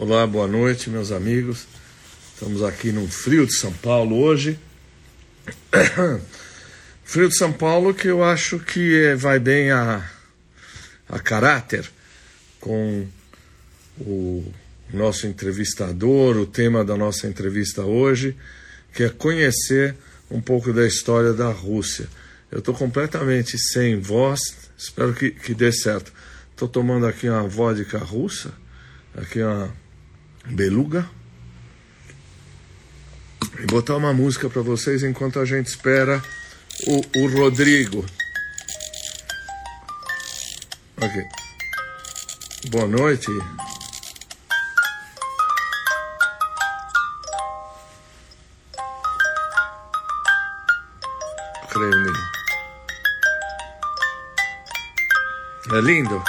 Olá, boa noite, meus amigos. Estamos aqui no frio de São Paulo hoje. frio de São Paulo que eu acho que vai bem a, a caráter com o nosso entrevistador, o tema da nossa entrevista hoje, que é conhecer um pouco da história da Rússia. Eu estou completamente sem voz, espero que, que dê certo. Estou tomando aqui uma vodka russa, aqui uma beluga. E botar uma música para vocês enquanto a gente espera o, o Rodrigo. Ok. Boa noite. Kremlin. É lindo?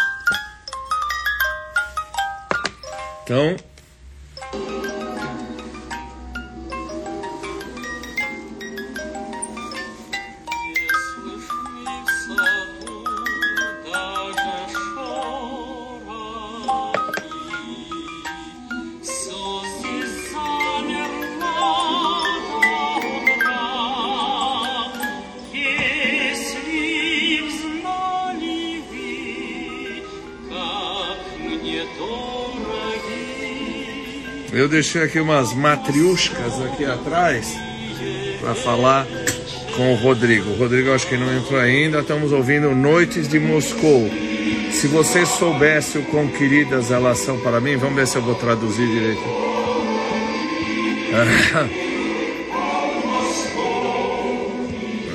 Então, Eu deixei aqui umas matriuscas aqui atrás para falar com o Rodrigo. O Rodrigo acho que não entrou ainda. Estamos ouvindo Noites de Moscou. Se você soubesse o quão queridas elas são para mim, vamos ver se eu vou traduzir direito.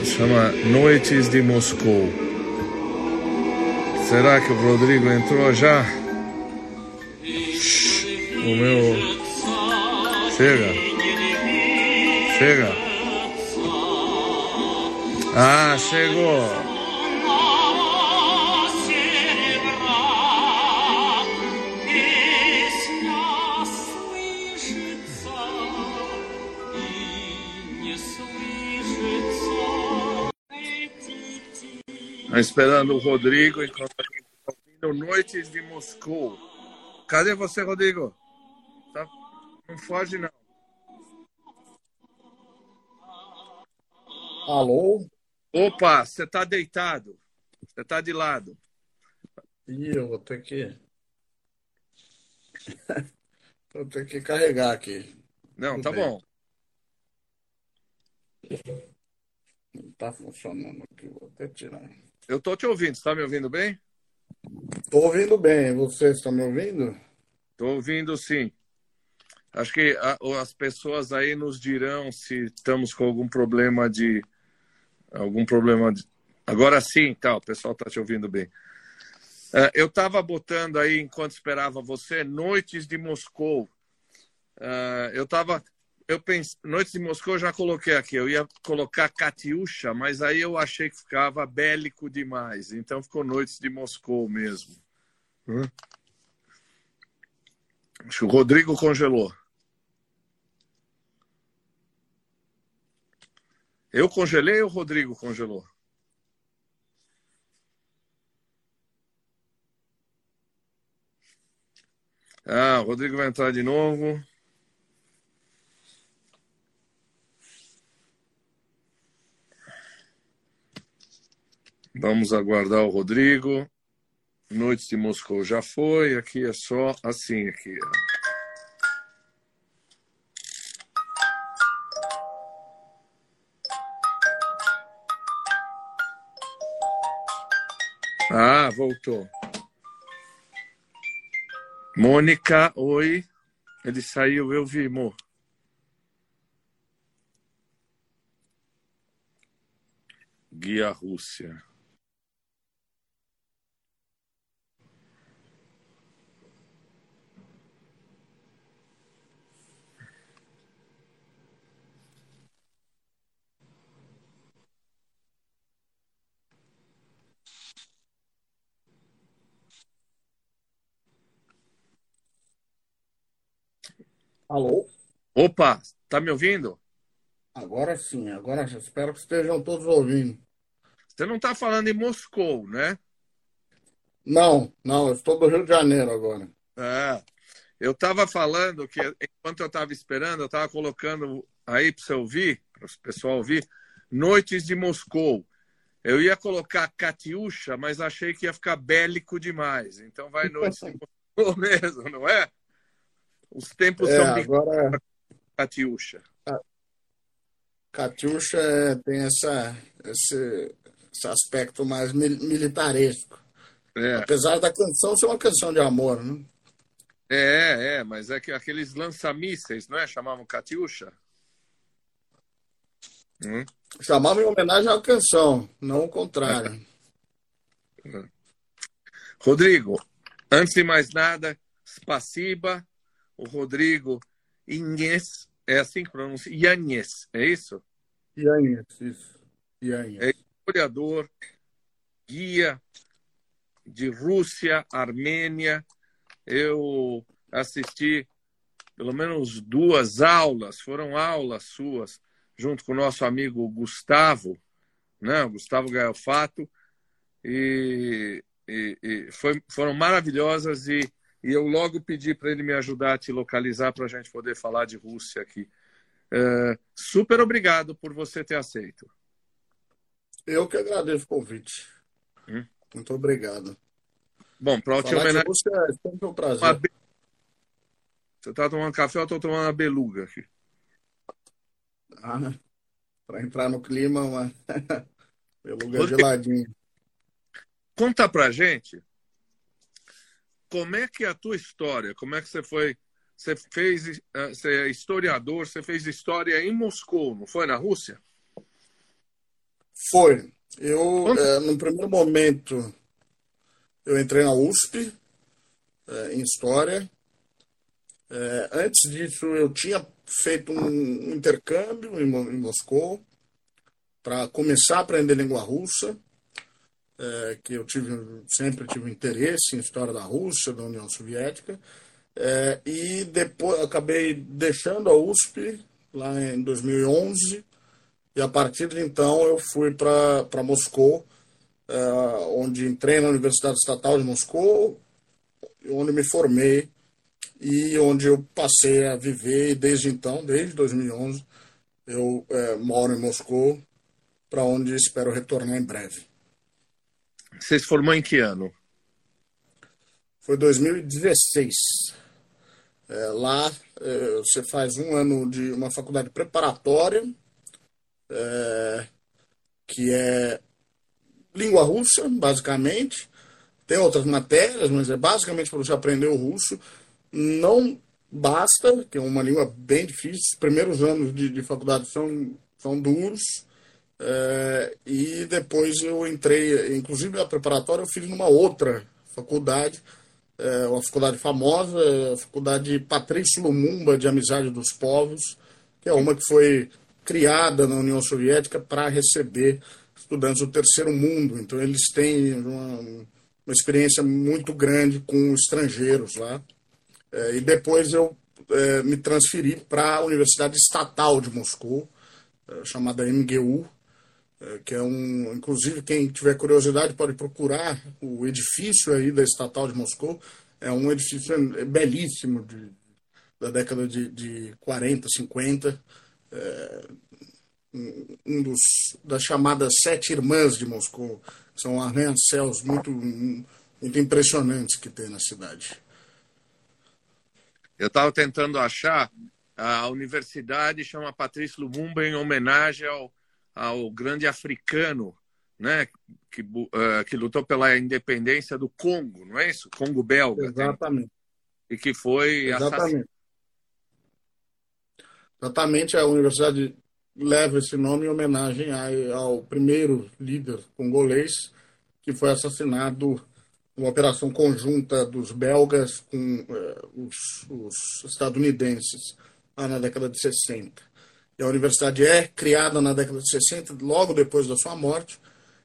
Chama Noites de Moscou. Será que o Rodrigo entrou já? O meu Chega. Chega. Ah, chegou. Tá esperando o Rodrigo enquanto ouvindo Noites de Moscou. Cadê você, Rodrigo? Não foge, não. Alô? Opa, você tá deitado. Você tá de lado. Ih, eu vou ter que. vou ter que carregar aqui. Não, Tudo tá bem. bom. Não tá funcionando aqui, vou até tirar. Eu tô te ouvindo, você tá me ouvindo bem? Tô ouvindo bem, você está me ouvindo? Tô ouvindo sim. Acho que a, as pessoas aí nos dirão se estamos com algum problema de. Algum problema de. Agora sim, tá, o pessoal está te ouvindo bem. Uh, eu estava botando aí, enquanto esperava você, Noites de Moscou. Uh, eu estava. Eu pensei, Noites de Moscou eu já coloquei aqui. Eu ia colocar Katiusha, mas aí eu achei que ficava bélico demais. Então ficou Noites de Moscou mesmo. Acho que o Rodrigo congelou. Eu congelei ou o Rodrigo congelou? Ah, o Rodrigo vai entrar de novo. Vamos aguardar o Rodrigo. Noites de Moscou já foi. Aqui é só assim aqui. Ah, voltou. Mônica, oi. Ele saiu, eu vi, amor. Guia Rússia. Alô? Opa, tá me ouvindo? Agora sim, agora espero que estejam todos ouvindo. Você não está falando em Moscou, né? Não, não, eu estou do Rio de Janeiro agora. É. Eu estava falando que, enquanto eu estava esperando, eu estava colocando aí para você ouvir, para o pessoal ouvir, Noites de Moscou. Eu ia colocar Catiuxa, mas achei que ia ficar bélico demais. Então vai Noites de Moscou mesmo, não é? Os tempos É, são agora, Catiuxa. Catiuxa é, tem essa, esse, esse aspecto mais mil- militaresco. É, Apesar da canção ser uma canção de amor, né? é, é, mas é que aqueles lança-mísseis, não é? Chamavam Catiuxa? Hum? Chamava em homenagem à canção, não o contrário. Rodrigo, antes de mais nada, Spasiba, o Rodrigo Inês, é assim que pronuncia? Yanez, é isso? Yanez, isso. Yanez. É historiador, guia de Rússia, Armênia. Eu assisti pelo menos duas aulas, foram aulas suas, junto com o nosso amigo Gustavo, né? Gustavo Gaiofato, e, e, e foi, foram maravilhosas e, e eu logo pedi para ele me ajudar a te localizar para a gente poder falar de Rússia aqui. É, super obrigado por você ter aceito. Eu que agradeço o convite. Hum. Muito obrigado. Bom, para te homenagear. Rússia é sempre um uma prazer. be- Você está tomando café, eu estou tomando uma beluga aqui. Ah, Para entrar no clima, uma beluga Rodrigo. geladinha. Conta pra gente como é que é a tua história, como é que você foi. Você fez. eh, Você é historiador, você fez história em Moscou, não foi na Rússia? Foi. Eu, eh, no primeiro momento, eu entrei na USP, eh, em História. Eh, antes disso, eu tinha feito um intercâmbio em, em Moscou para começar a aprender língua russa, eh, que eu tive, sempre tive interesse em história da Rússia, da União Soviética. Eh, e depois acabei deixando a USP lá em 2011 e a partir de então eu fui para Moscou, eh, onde entrei na Universidade Estatal de Moscou, onde me formei e onde eu passei a viver. E desde então, desde 2011, eu eh, moro em Moscou, para onde espero retornar em breve. Você se formou em que ano? Foi 2016. É, lá é, você faz um ano de uma faculdade preparatória, é, que é língua russa, basicamente. Tem outras matérias, mas é basicamente para você aprender o russo. Não basta, que é uma língua bem difícil. Os primeiros anos de, de faculdade são, são duros. É, e depois eu entrei, inclusive a preparatória eu fiz numa outra faculdade, é, uma faculdade famosa, a faculdade Patrício Lumumba de Amizade dos Povos, que é uma que foi criada na União Soviética para receber estudantes do terceiro mundo. Então eles têm uma, uma experiência muito grande com estrangeiros lá. É, e depois eu é, me transferi para a Universidade Estatal de Moscou, é, chamada MGU, que é um, inclusive quem tiver curiosidade pode procurar o edifício aí da Estatal de Moscou, é um edifício belíssimo de, da década de, de 40, 50, é, um- dos das chamadas sete irmãs de Moscou, são arranha-céus muito muito impressionantes que tem na cidade. Eu estava tentando achar a universidade chama Patrício Lumumba em homenagem ao, ao grande africano, né, que, eh, que lutou pela independência do Congo, não é isso? Congo belga. tem- Exatamente. e que foi assassinado. Exatamente. Exatamente, a universidade leva esse nome em homenagem ao primeiro líder congolês que foi assassinado numa operação conjunta dos belgas com eh, os, os estadunidenses lá na década de 60. A universidade é criada na década de 60, logo depois da sua morte,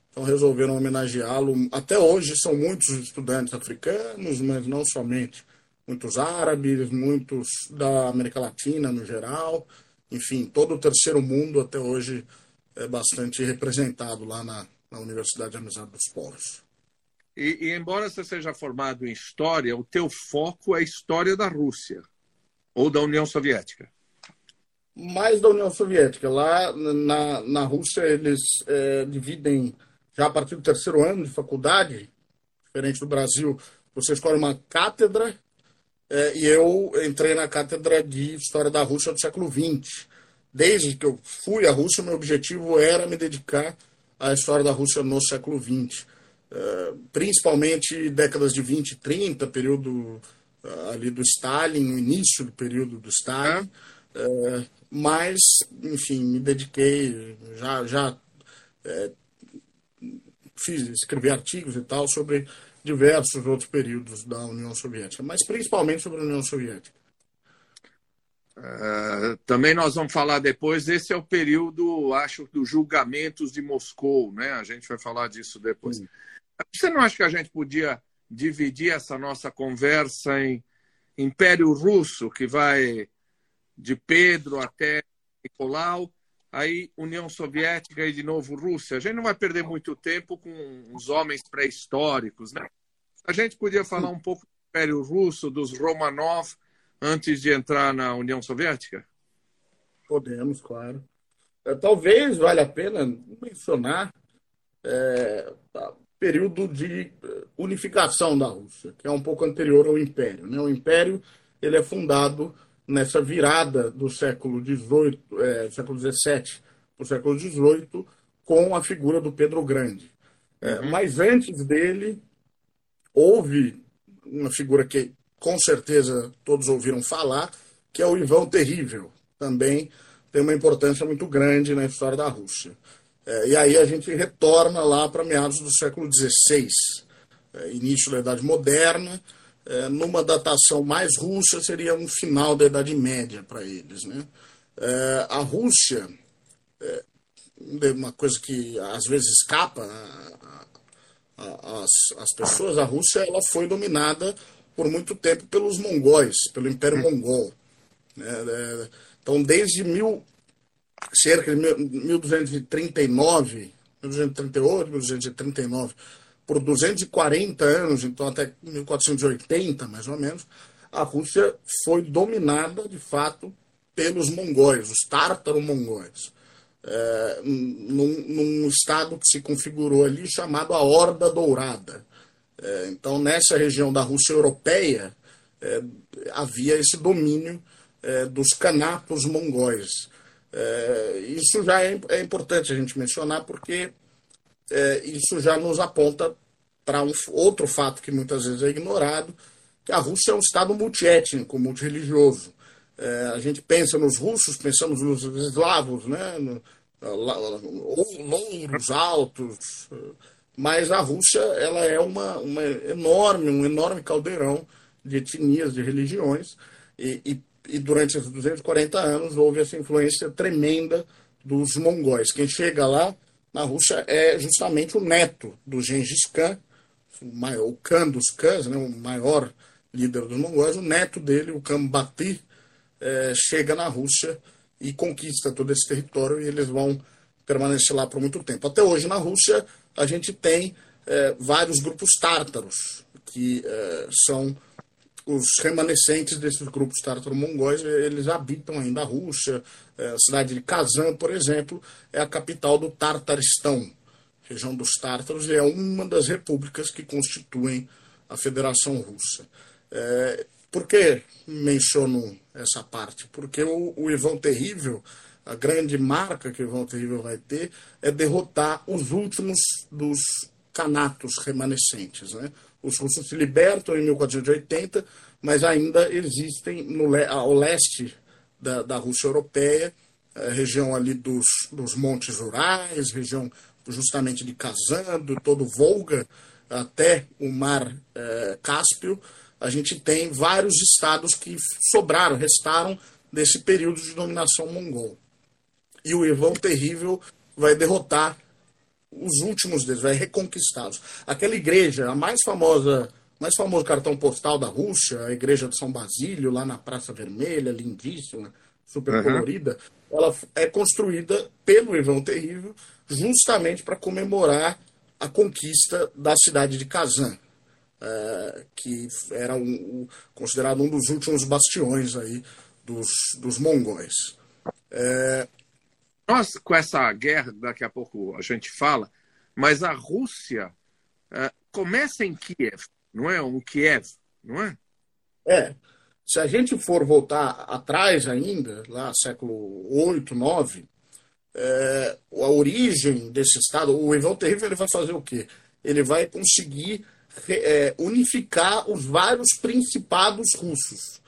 então resolveram homenageá-lo. Até hoje são muitos estudantes africanos, mas não somente. Muitos árabes, muitos da América Latina no geral. Enfim, todo o terceiro mundo até hoje é bastante representado lá na, na Universidade de Amizade dos Povos. E, e, embora você seja formado em história, o teu foco é a história da Rússia ou da União Soviética. Mais da União Soviética. Lá na, na Rússia eles é, dividem já a partir do terceiro ano de faculdade, diferente do Brasil, você escolhe uma cátedra é, e eu entrei na cátedra de História da Rússia do século XX. Desde que eu fui à Rússia, meu objetivo era me dedicar à história da Rússia no século XX. É, principalmente décadas de 20 e 30, período uh, ali do Stalin, o início do período do Stalin. É, mas, enfim, me dediquei, já, já é, fiz, escrevi artigos e tal sobre diversos outros períodos da União Soviética, mas principalmente sobre a União Soviética. Uh, também nós vamos falar depois. Esse é o período, acho, dos julgamentos de Moscou, né? A gente vai falar disso depois. Sim. Você não acha que a gente podia dividir essa nossa conversa em Império Russo, que vai de Pedro até Nicolau, aí União Soviética e de novo Rússia? A gente não vai perder muito tempo com os homens pré-históricos, né? A gente podia falar um pouco do Império Russo, dos Romanov, antes de entrar na União Soviética? Podemos, claro. É, talvez valha a pena mencionar é, o período de é, unificação da Rússia, que é um pouco anterior ao Império. Né? O Império ele é fundado nessa virada do século XVIII, é, século XVII para o século XVIII, com a figura do Pedro Grande. É, uhum. Mas antes dele, houve uma figura que com certeza todos ouviram falar, que é o Ivan Terrível. Também tem uma importância muito grande na história da Rússia. É, e aí a gente retorna lá para meados do século XVI, é, início da Idade Moderna, é, numa datação mais russa, seria um final da Idade Média para eles. Né? É, a Rússia, é, uma coisa que às vezes escapa às, pessoas, a Rússia ela foi dominada por muito tempo pelos mongóis, pelo Império Mongol. Né? É, então, desde mil, cerca de 1239, 1238, 1239, por 240 anos, então até 1480, mais ou menos, a Rússia foi dominada, de fato, pelos mongóis, os tártaro-mongóis. É, num, num, estado que se configurou ali chamado a Horda Dourada. É, então, nessa região da Rússia europeia, é, havia esse domínio é, dos canatos mongóis. É, isso já é, é, importante a gente mencionar, porque é, isso já nos aponta para um outro fato que muitas vezes é ignorado, que a Rússia é um Estado multiétnico, multireligioso. a gente pensa nos russos, pensamos nos eslavos, né? No, louros altos, mas a Rússia ela é uma, uma enorme, um enorme caldeirão de etnias, de religiões, e, e, e, durante esses 240 anos houve essa influência tremenda dos mongóis. Quem chega lá na Rússia é justamente o neto do Gengis Khan, o, maior, o Khan dos Khans, né, o maior líder dos mongóis, o neto dele, o Khan Bati, é, chega na Rússia e conquista todo esse território e eles vão permanecer lá por muito tempo. Até hoje na Rússia a gente tem é, vários grupos tártaros, que é, são os remanescentes desses grupos tártaro-mongóis, eles habitam ainda a Rússia. É, a cidade de Kazan, por exemplo, é a capital do Tartaristão, região dos tártaros, e é uma das repúblicas que constituem a Federação Russa. É, por que menciono essa parte? Porque o, o Ivan Terrível a grande marca que o Ivan Terrível vai ter é derrotar os últimos dos canatos remanescentes. Né? Os russos se libertam em 1480, mas ainda existem no, ao leste da, da Rússia europeia, região ali dos, dos Montes Urais, região justamente de Kazan, do todo Volga até o Mar eh, Cáspio, a gente tem vários estados que sobraram, restaram desse período de dominação mongol e o Ivan Terrível vai derrotar os últimos deles, vai reconquistá-los. Aquela igreja, a mais famosa, mais famoso cartão postal da Rússia, a igreja de São Basílio, lá na Praça Vermelha, lindíssima, super uhum. colorida, ela é construída pelo Ivan Terrível justamente para comemorar a conquista da cidade de Kazan, é, que era um, considerado um dos últimos bastiões aí dos, dos mongóis. É... Nós, com essa guerra, daqui a pouco a gente fala, mas a Rússia é, começa em Kiev, não é? Um Kiev, não é? É. Se a gente for voltar atrás ainda, lá século 8, 9, é, a origem desse Estado, o Ivan Terrível ele vai fazer o quê? Ele vai conseguir é, unificar os vários principados russos.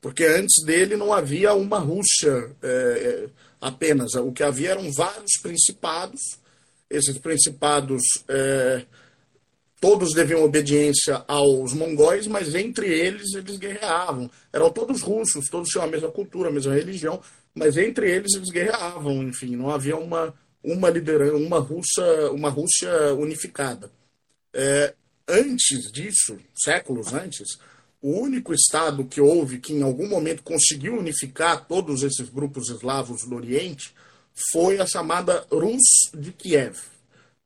Porque antes dele não havia uma Rússia é, apenas. O que havia eram vários principados. Esses principados é, todos deviam obediência aos mongóis, mas entre eles eles guerreavam. Eram todos russos, todos tinham a mesma cultura, a mesma religião, mas entre eles eles guerreavam, enfim, não havia uma, uma liderança, uma Rússia, uma Rússia unificada. É, antes disso, séculos antes, o único estado que houve que em algum momento conseguiu unificar todos esses grupos eslavos do Oriente foi a chamada Rus de Kiev,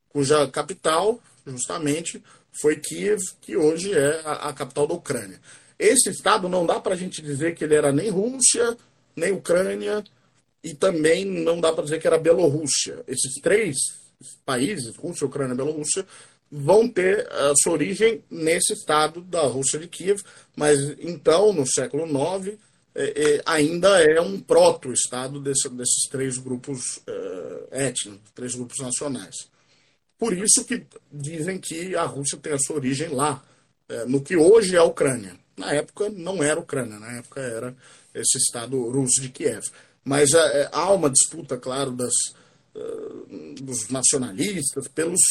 cuja capital, justamente, foi Kiev, que hoje é a, a capital da Ucrânia. Esse estado não dá para a gente dizer que ele era nem Rússia, nem Ucrânia, e também não dá para dizer que era Bielorrússia. Esses três países, Rússia, Ucrânia e Bielorrússia, vão ter a sua origem nesse estado da Rússia de Kiev, mas então, no século IX, é, é, ainda é um proto-estado desse, desses três grupos é, étnicos, três grupos nacionais. Por isso que dizem que a Rússia tem a sua origem lá, é, no que hoje é a Ucrânia. Na época não era Ucrânia, na época era esse estado russo de Kiev. Mas é, há uma disputa, claro, das, dos nacionalistas pelos,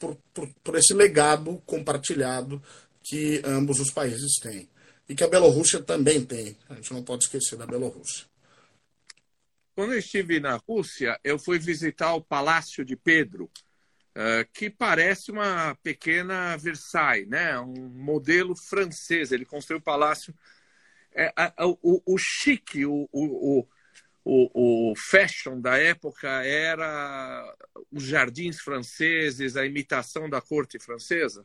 por, por, por, esse legado compartilhado que ambos os países têm. E que a Bielorrússia também tem. A gente não pode esquecer da Bielorrússia. Quando eu estive na Rússia, eu fui visitar o Palácio de Pedro, uh, que parece uma pequena Versailles, né? um modelo francês. Ele construiu o palácio. É, o, o, chique, o, o, o, o fashion da época era os jardins franceses, a imitação da corte francesa?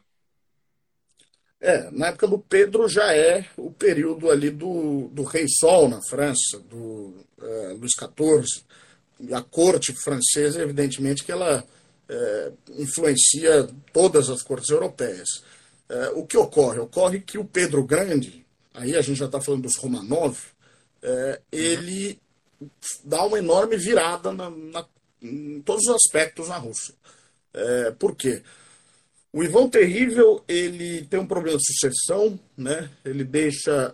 É, na época do Pedro já é o período ali do, do Rei Sol na França, do é, Luís XIV. A corte francesa, evidentemente, que ela é, influencia todas as cortes europeias. É, o que ocorre? Ocorre que o Pedro Grande, aí a gente já está falando dos Romanov, é, ele dá uma enorme virada na, na, em todos os aspectos na Rússia. Por quê? O Ivan Terrível ele tem um problema de sucessão, né? Ele deixa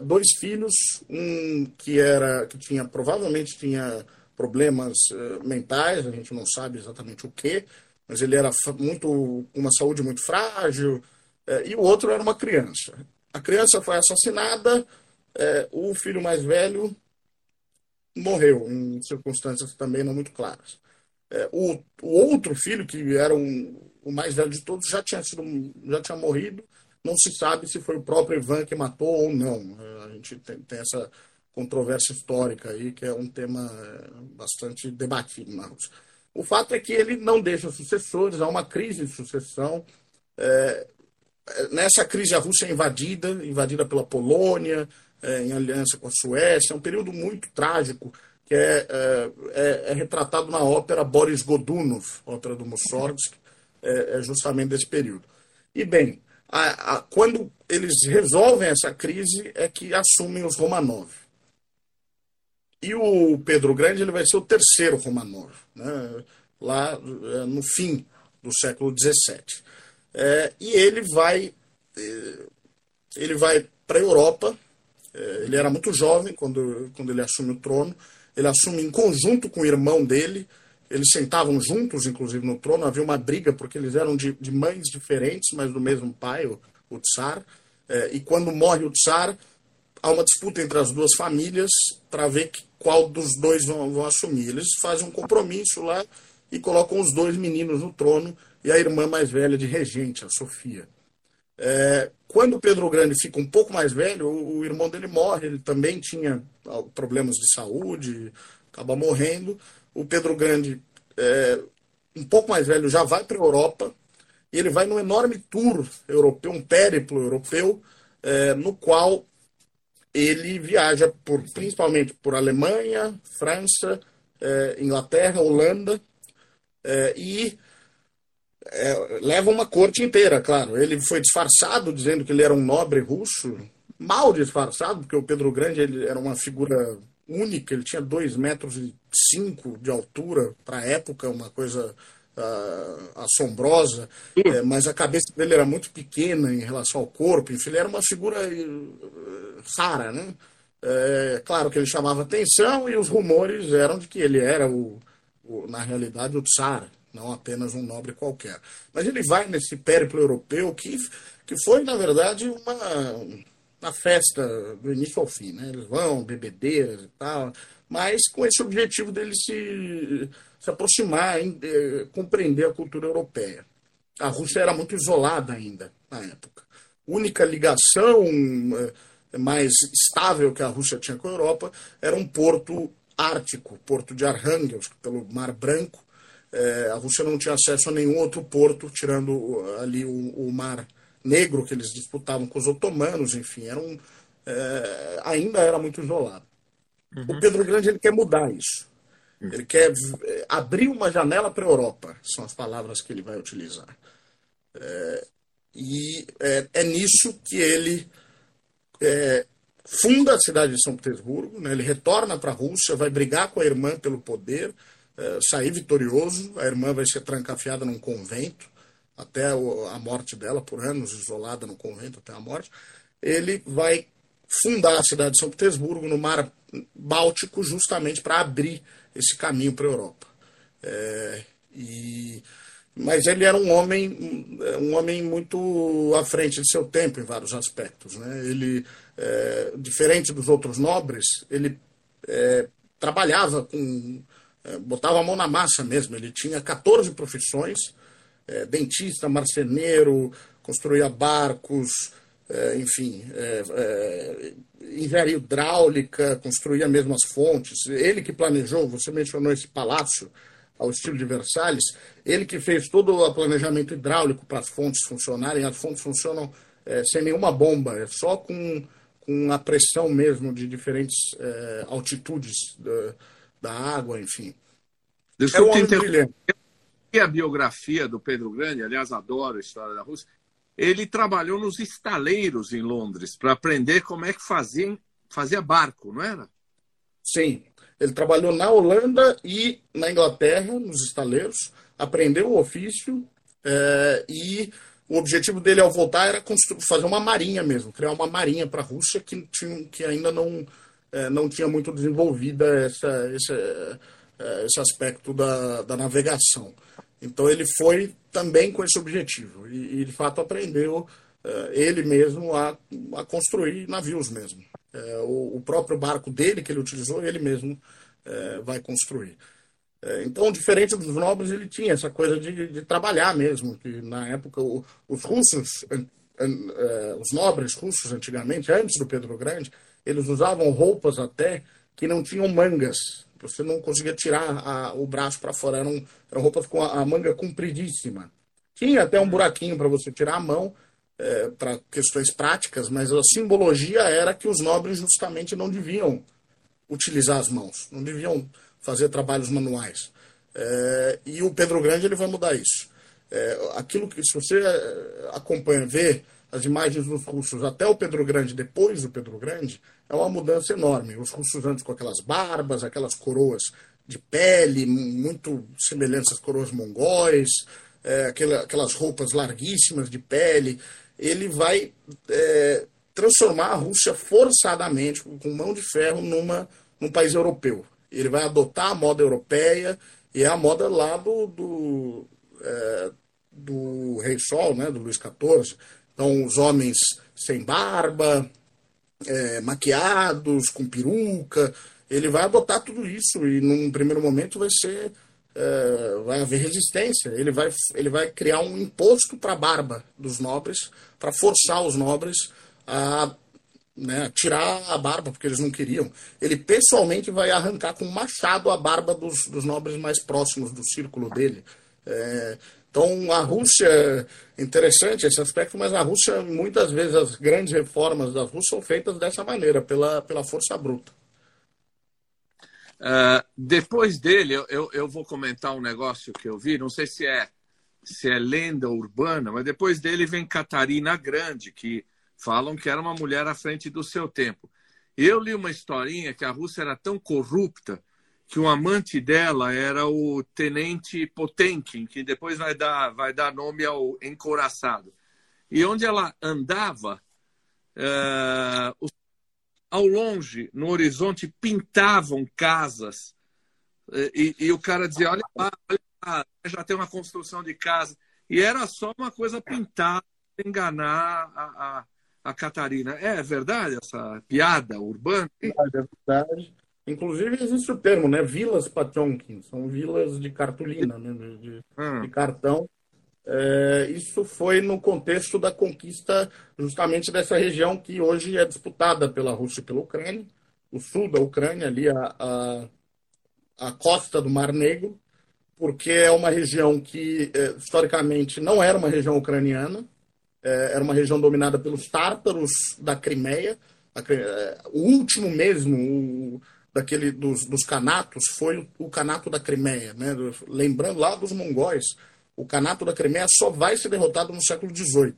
dois filhos, um que era que tinha provavelmente tinha problemas é, mentais, a gente não sabe exatamente o que, mas ele era muito uma saúde muito frágil, é, e o outro era uma criança. A criança foi assassinada, é, o filho mais velho morreu em circunstâncias também não muito claras. O, outro filho, que era um, o mais velho de todos, já tinha, sido, já tinha morrido. Não se sabe se foi o próprio Ivan que matou ou não. A gente tem, tem essa controvérsia histórica aí, que é um tema é, bastante debatido na Rússia. O fato é que ele não deixa sucessores, há uma crise de sucessão. É, nessa crise, a Rússia é invadida, invadida pela Polônia, é, em aliança com a Suécia. É um período muito trágico que é, é, é, retratado na ópera Boris Godunov, ópera do Mussorgsky, é, justamente desse período. E bem, a, a, quando eles resolvem essa crise é que assumem os Romanov. E o Pedro Grande ele vai ser o terceiro Romanov, né, lá é, no fim do século XVII. É, e ele vai, ele vai para a Europa, é, ele era muito jovem quando, quando ele assume o trono. Ele assume em conjunto com o irmão dele. Eles sentavam juntos, inclusive, no trono. Havia uma briga porque eles eram de, de mães diferentes, mas do mesmo pai, o, o Tsar. É, e quando morre o Tsar, há uma disputa entre as duas famílias para ver que, qual dos dois vão, vão assumir. Eles fazem um compromisso lá e colocam os dois meninos no trono e a irmã mais velha de regente, a Sofia. É, quando Pedro Grande fica um pouco mais velho, o, o, irmão dele morre, ele também tinha problemas de saúde, acaba morrendo. O Pedro Grande, é, um pouco mais velho, já vai para a Europa e ele vai num enorme tour europeu, um périplo europeu, é, no qual ele viaja por, principalmente por Alemanha, França, é, Inglaterra, Holanda, é, e é, leva uma corte inteira, claro. Ele foi disfarçado, dizendo que ele era um nobre russo, mal disfarçado, porque o Pedro Grande ele era uma figura única, ele tinha dois metros e cinco de altura para a época, uma coisa uh, assombrosa, é, mas a cabeça dele era muito pequena em relação ao corpo, enfim, ele era uma figura uh, rara, né? É, claro que ele chamava atenção e os rumores eram de que ele era, o, o na realidade, o tsar, não apenas um nobre qualquer. Mas ele vai nesse périplo europeu que, que foi, na verdade, uma, uma festa do início ao fim. Né? Eles vão, bebedeiras e tal, mas com esse objetivo dele se, se aproximar, eh, compreender a cultura europeia. A Rússia era muito isolada ainda na época. A única ligação eh, mais estável que a Rússia tinha com a Europa era um porto ártico, porto de Arhangelsk, pelo Mar Branco. Eh, a Rússia não tinha acesso a nenhum outro porto, tirando ali o, o Mar Negro, que eles disputavam com os otomanos, enfim, era um, ainda era muito isolado. Uhum. O Pedro Grande ele quer mudar isso. Ele quer eh, abrir uma janela para a Europa, são as palavras que ele vai utilizar. É, e é, é, nisso que ele é, funda a cidade de São Petersburgo, né? ele retorna para a Rússia, vai brigar com a irmã pelo poder, sair vitorioso. A irmã vai ser trancafiada num convento até a morte dela, por anos isolada no convento até a morte. Ele vai fundar a cidade de São Petersburgo no mar Báltico justamente para abrir esse caminho para a Europa. É, e, mas ele era um homem, um homem muito à frente de seu tempo em vários aspectos. Né? Ele, é, diferente dos outros nobres, ele é, trabalhava com. É, botava a mão na massa mesmo. Ele tinha 14 profissões: é, dentista, marceneiro, construía barcos, é, enfim, engenharia hidráulica, construía mesmo as fontes. Ele que planejou, você mencionou esse palácio ao estilo de Versalhes, ele que fez todo o planejamento hidráulico para as fontes funcionarem. As fontes funcionam é, sem nenhuma bomba, é só com, com a pressão mesmo de diferentes é, altitudes da, da, água, enfim. Deixa é eu te interromper. A biografia do Pedro Grande, aliás, adoro a história da Rússia ele trabalhou nos estaleiros em Londres para aprender como é que fazia, fazia barco, não era? Sim. Ele trabalhou na Holanda e na Inglaterra, nos estaleiros, aprendeu o ofício é, e o objetivo dele ao voltar era fazer uma marinha mesmo, criar uma marinha para a Rússia que, tinha, que ainda não, é, não tinha muito desenvolvida essa, esse, é, esse aspecto da, da navegação. Então ele foi também com esse objetivo e, e de fato aprendeu uh, ele mesmo a, a, construir navios mesmo. Uh, o, o, próprio barco dele que ele utilizou ele mesmo uh, vai construir. então, diferente dos nobres, ele tinha essa coisa de, de trabalhar mesmo, que na época o, os russos, os nobres russos antigamente, antes do Pedro Grande, eles usavam roupas até que não tinham mangas você não conseguia tirar a, o braço para fora. Eram, eram roupas com a, a, manga compridíssima. Tinha até um buraquinho para você tirar a mão, é, para questões práticas, mas a simbologia era que os nobres justamente não deviam utilizar as mãos, não deviam fazer trabalhos manuais. É, e o Pedro Grande ele vai mudar isso. É, aquilo que, se você é, acompanha, vê as imagens dos russos até o Pedro Grande, depois do Pedro Grande, é uma mudança enorme. Os russos antes com aquelas barbas, aquelas coroas de pele, muito semelhantes às coroas mongóis, é, aquelas roupas larguíssimas de pele. Ele vai é, transformar a Rússia forçadamente, com mão de ferro, numa, num país europeu. Ele vai adotar a moda europeia, e é a moda lá do, do, é, do Rei Sol, né, do Luís XIV. Então, os homens sem barba, é, maquiados, com peruca. Ele vai adotar tudo isso e, num primeiro momento, vai ser. É, vai haver resistência. Ele vai, ele vai criar um imposto para a barba dos nobres, para forçar os nobres a né, tirar a barba, porque eles não queriam. Ele pessoalmente vai arrancar com um machado a barba dos, dos nobres mais próximos do círculo dele. É, Então, a Rússia, interessante esse aspecto, mas a Rússia, muitas vezes, as grandes reformas da Rússia são feitas dessa maneira, pela, pela força bruta. Uh, depois dele, eu, eu vou comentar um negócio que eu vi, não sei se é, se é lenda urbana, mas depois dele vem Catarina Grande, que falam que era uma mulher à frente do seu tempo. Eu li uma historinha que a Rússia era tão corrupta que o amante dela era o tenente Potemkin, que depois vai dar, vai dar nome ao encoraçado. E onde ela andava, é, ao longe, no horizonte, pintavam casas. E, e, o cara dizia: olha lá, olha lá, já tem uma construção de casa. E era só uma coisa pintada, enganar a, a, a Catarina. É verdade essa piada urbana? É verdade. Inclusive existe o termo, né? Vilas Pationkin, são vilas de cartolina, né? de, hum. de cartão. É, isso foi no contexto da conquista justamente dessa região que hoje é disputada pela Rússia e pela Ucrânia, o sul da Ucrânia, ali a, a, a costa do Mar Negro, porque é uma região que é, historicamente não era uma região ucraniana, é, era uma região dominada pelos tártaros da Crimeia, a, é, o último mesmo, o, daquele dos, dos canatos foi o, canato da Crimeia, né? Lembrando lá dos mongóis, o canato da Crimeia só vai ser derrotado no século XVIII.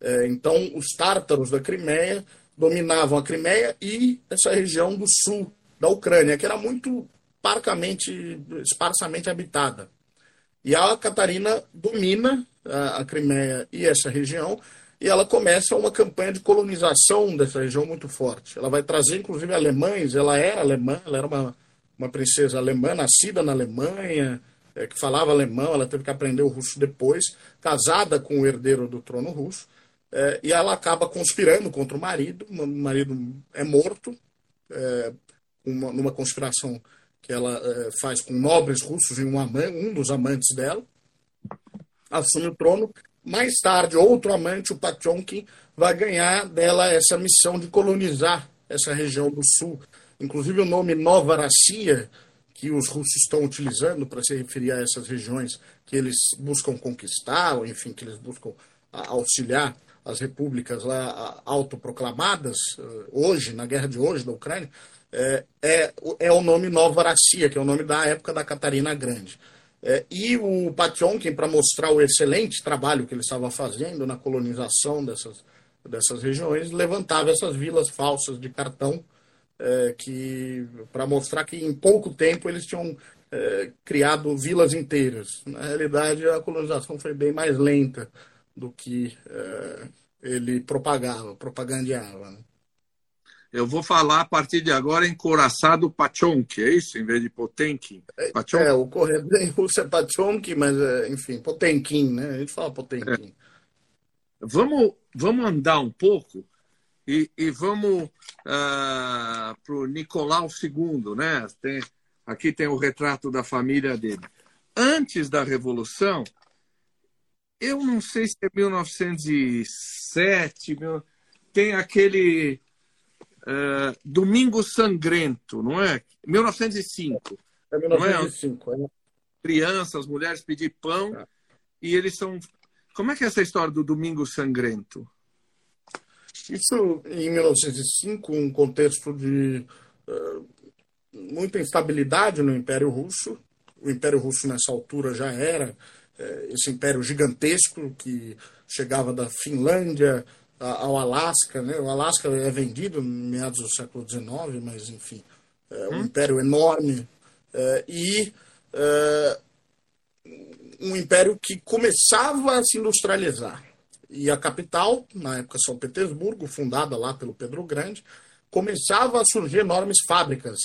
É, então, os tártaros da Crimeia dominavam a Crimeia e essa região do sul da Ucrânia, que era muito parcamente, esparsamente habitada. E a Catarina domina a, a Crimeia e essa região e ela começa uma campanha de colonização dessa região muito forte. Ela vai trazer, inclusive, alemães. Ela era alemã, ela era uma, uma princesa alemã, nascida na Alemanha, é, que falava alemão, ela teve que aprender o russo depois, casada com o herdeiro do trono russo, é, e ela acaba conspirando contra o marido. O marido é morto, é, uma, numa conspiração que ela é, faz com nobres russos e um, um dos amantes dela. Assume o trono mais tarde, outro amante, o Pationkin, vai ganhar dela essa missão de colonizar essa região do sul. Inclusive o nome Nova Rassia, que os russos estão utilizando para se referir a essas regiões que eles buscam conquistar, ou enfim, que eles buscam auxiliar as repúblicas lá autoproclamadas, eh, hoje, na guerra de hoje da Ucrânia, é, é, é o nome Nova Rassia, que é o nome da época da Catarina Grande. É, e o Pationkin, para mostrar o excelente trabalho que ele estava fazendo na colonização dessas, dessas regiões, levantava essas vilas falsas de cartão, é, que para mostrar que em pouco tempo eles tinham é, criado vilas inteiras. Na realidade, a colonização foi bem mais lenta do que é, ele propagava, propagandeava. Né? Eu vou falar a partir de agora encoraçado Pachonki, é isso? Em vez de Potenkin. Pachonki. É, o correto em russo é Pachonki, mas, é, enfim, Potenkin, né? A gente fala Potenkin. É. Vamos, vamos andar um pouco e, e vamos uh, ah, para o Nicolau II, né? Tem, aqui tem o retrato da família dele. Antes da Revolução, eu não sei se é 1907, tem aquele Uh, Domingo Sangrento, não é? 1905. É 1905. Não é? Crianças, mulheres pedir pão é. e eles são. Como é que é essa história do Domingo Sangrento? Isso em 1905, um contexto de uh, muita instabilidade no Império Russo. O Império Russo nessa altura já era uh, esse império gigantesco que chegava da Finlândia, ao Alasca, né? O Alasca é vendido em meados do século XIX, mas enfim, é um hum. império enorme é, e é, um império que começava a se industrializar. E a capital, na época São Petersburgo, fundada lá pelo Pedro Grande, começava a surgir enormes fábricas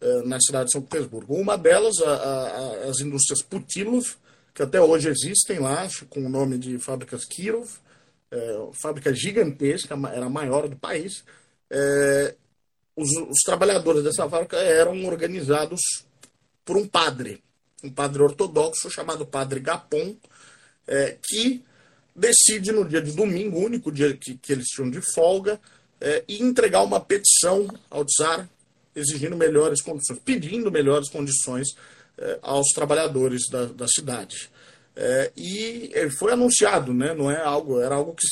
é, na cidade de São Petersburgo. Uma delas, a, a, as indústrias Putilov, que até hoje existem lá, com o nome de fábricas Kirov, fábrica gigantesca, era a maior do país. É, os, os, trabalhadores dessa fábrica eram organizados por um padre, um padre ortodoxo chamado Padre Gapon, é, que decide no dia de domingo, único dia que, que eles tinham de folga, é, e entregar uma petição ao czar exigindo melhores condições, pedindo melhores condições é, aos trabalhadores da, da cidade. É, e foi anunciado, né? não é algo, era algo que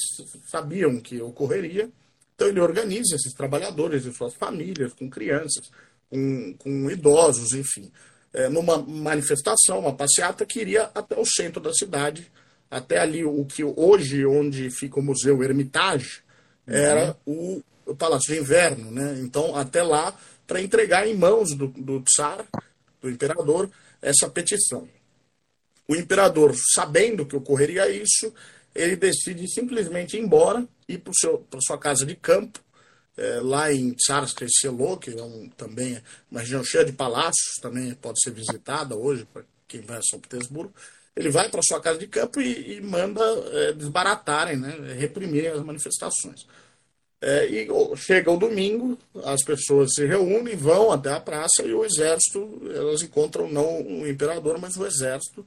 sabiam que ocorreria. Então ele organiza esses trabalhadores e suas famílias, com crianças, com, com idosos, enfim, é, numa manifestação, uma passeata que iria até o centro da cidade, até ali o que hoje, onde fica o Museu Hermitage, era uhum. o, o Palácio de Inverno. Né? Então, até lá, para entregar em mãos do, do tsar, do imperador, essa petição. O imperador, sabendo que ocorreria isso, ele decide simplesmente ir embora, ir para sua casa de campo, é, lá em Tsarskoye Selo, que é um, também uma região cheia de palácios, também pode ser visitada hoje para quem vai a São Petersburgo. Ele vai para sua casa de campo e, e manda é, desbaratarem, né, reprimir as manifestações. É, e chega o domingo, as pessoas se reúnem, vão até a praça e o exército, elas encontram não o imperador, mas o exército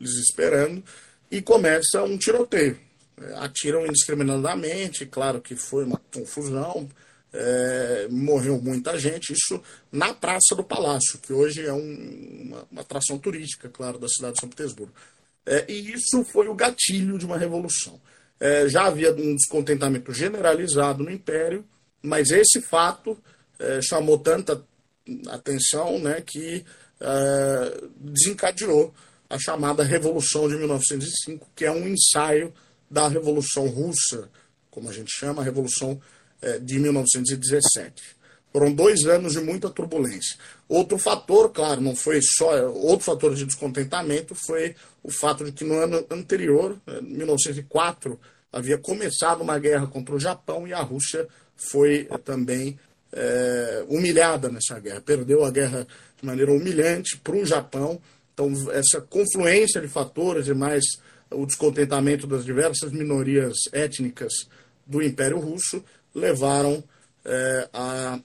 eles esperando, e começa um tiroteio. É, atiram indiscriminadamente, claro que foi uma confusão, é, morreu muita gente, isso na Praça do Palácio, que hoje é um, uma, uma, atração turística, claro, da cidade de São Petersburgo. É, e isso foi o gatilho de uma revolução. É, já havia um descontentamento generalizado no Império, mas esse fato é, chamou tanta atenção né, que é, desencadeou a chamada Revolução de 1905, que é um ensaio da Revolução Russa, como a gente chama, a Revolução é, de 1917. Foram dois anos de muita turbulência. Outro fator, claro, não foi só. Outro fator de descontentamento foi o fato de que no ano anterior, 1904, havia começado uma guerra contra o Japão e a Rússia foi também é, humilhada nessa guerra. Perdeu a guerra de maneira humilhante para o Japão então, essa confluência de fatores e mais o descontentamento das diversas minorias étnicas do Império Russo levaram é, a,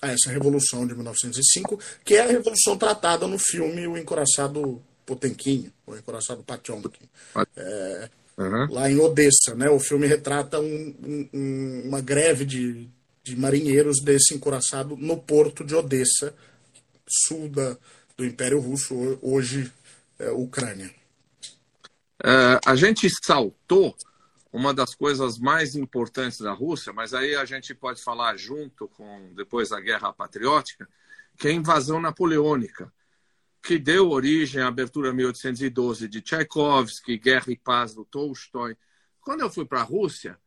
a, essa revolução de 1905, que é a revolução tratada no filme O Encoraçado Potemkin, o Encoraçado Patyomkin, é, uhum. lá em Odessa. Né? O filme retrata um, um, uma greve de, de marinheiros desse encoraçado no porto de Odessa, sul da, do Império Russo, hoje é, Ucrânia. É, a gente saltou uma das coisas mais importantes da Rússia, mas aí a gente pode falar junto com depois da Guerra Patriótica, que é a invasão napoleônica, que deu origem à abertura 1812 de Tchaikovsky, Guerra e Paz do Tolstói. Quando eu fui para a Rússia,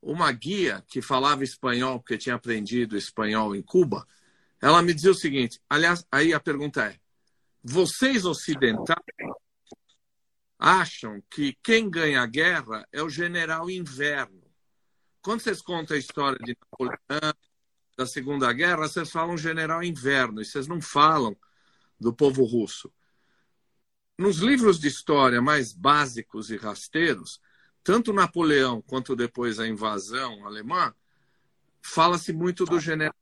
uma guia que falava espanhol, porque tinha aprendido espanhol em Cuba, ela me dizia o seguinte: aliás, aí a pergunta é: vocês ocidentais acham que quem ganha a guerra é o general inverno? Quando vocês contam a história de Napoleão, da Segunda Guerra, vocês falam general inverno, e vocês não falam do povo russo. Nos livros de história mais básicos e rasteiros, tanto Napoleão quanto depois a invasão alemã, fala-se muito do general.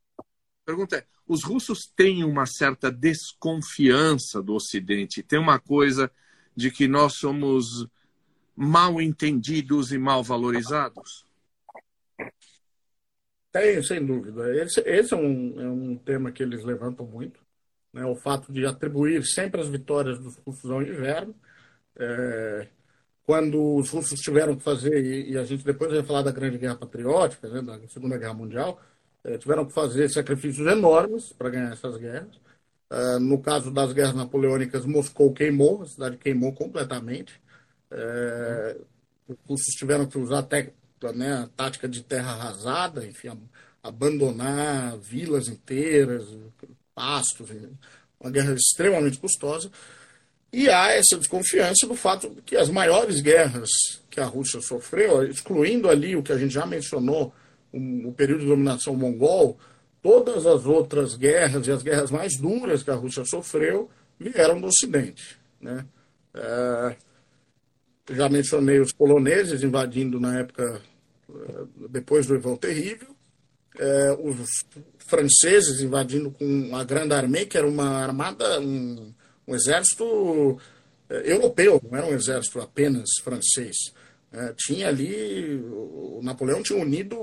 Pergunta é: os russos têm uma certa desconfiança do Ocidente, tem uma coisa de que nós somos mal entendidos e mal valorizados? Tem, sem dúvida. Esse, esse é, um, é, um, tema que eles levantam muito, né? o fato de atribuir sempre as vitórias dos russos ao inverno. É, quando os russos tiveram que fazer, e, e, a gente depois vai falar da Grande Guerra Patriótica, né, da Segunda Guerra Mundial, tiveram que fazer sacrifícios enormes para ganhar essas guerras. É, no caso das guerras napoleônicas, Moscou queimou, a cidade queimou completamente. É, os russos tiveram que usar até né, a tática de terra arrasada, enfim, abandonar vilas inteiras, pastos, uma guerra extremamente custosa. E há essa desconfiança do fato de que as maiores guerras que a Rússia sofreu, excluindo ali o que a gente já mencionou, o, período de dominação mongol, todas as outras guerras e as guerras mais duras que a Rússia sofreu vieram do Ocidente. Né? É, já mencionei os poloneses invadindo na época, é, depois do Ivan Terrível, é, os franceses invadindo com a Grande Armée, que era uma armada, um, um exército é, europeu, não era um exército apenas francês. É, tinha ali, o Napoleão tinha unido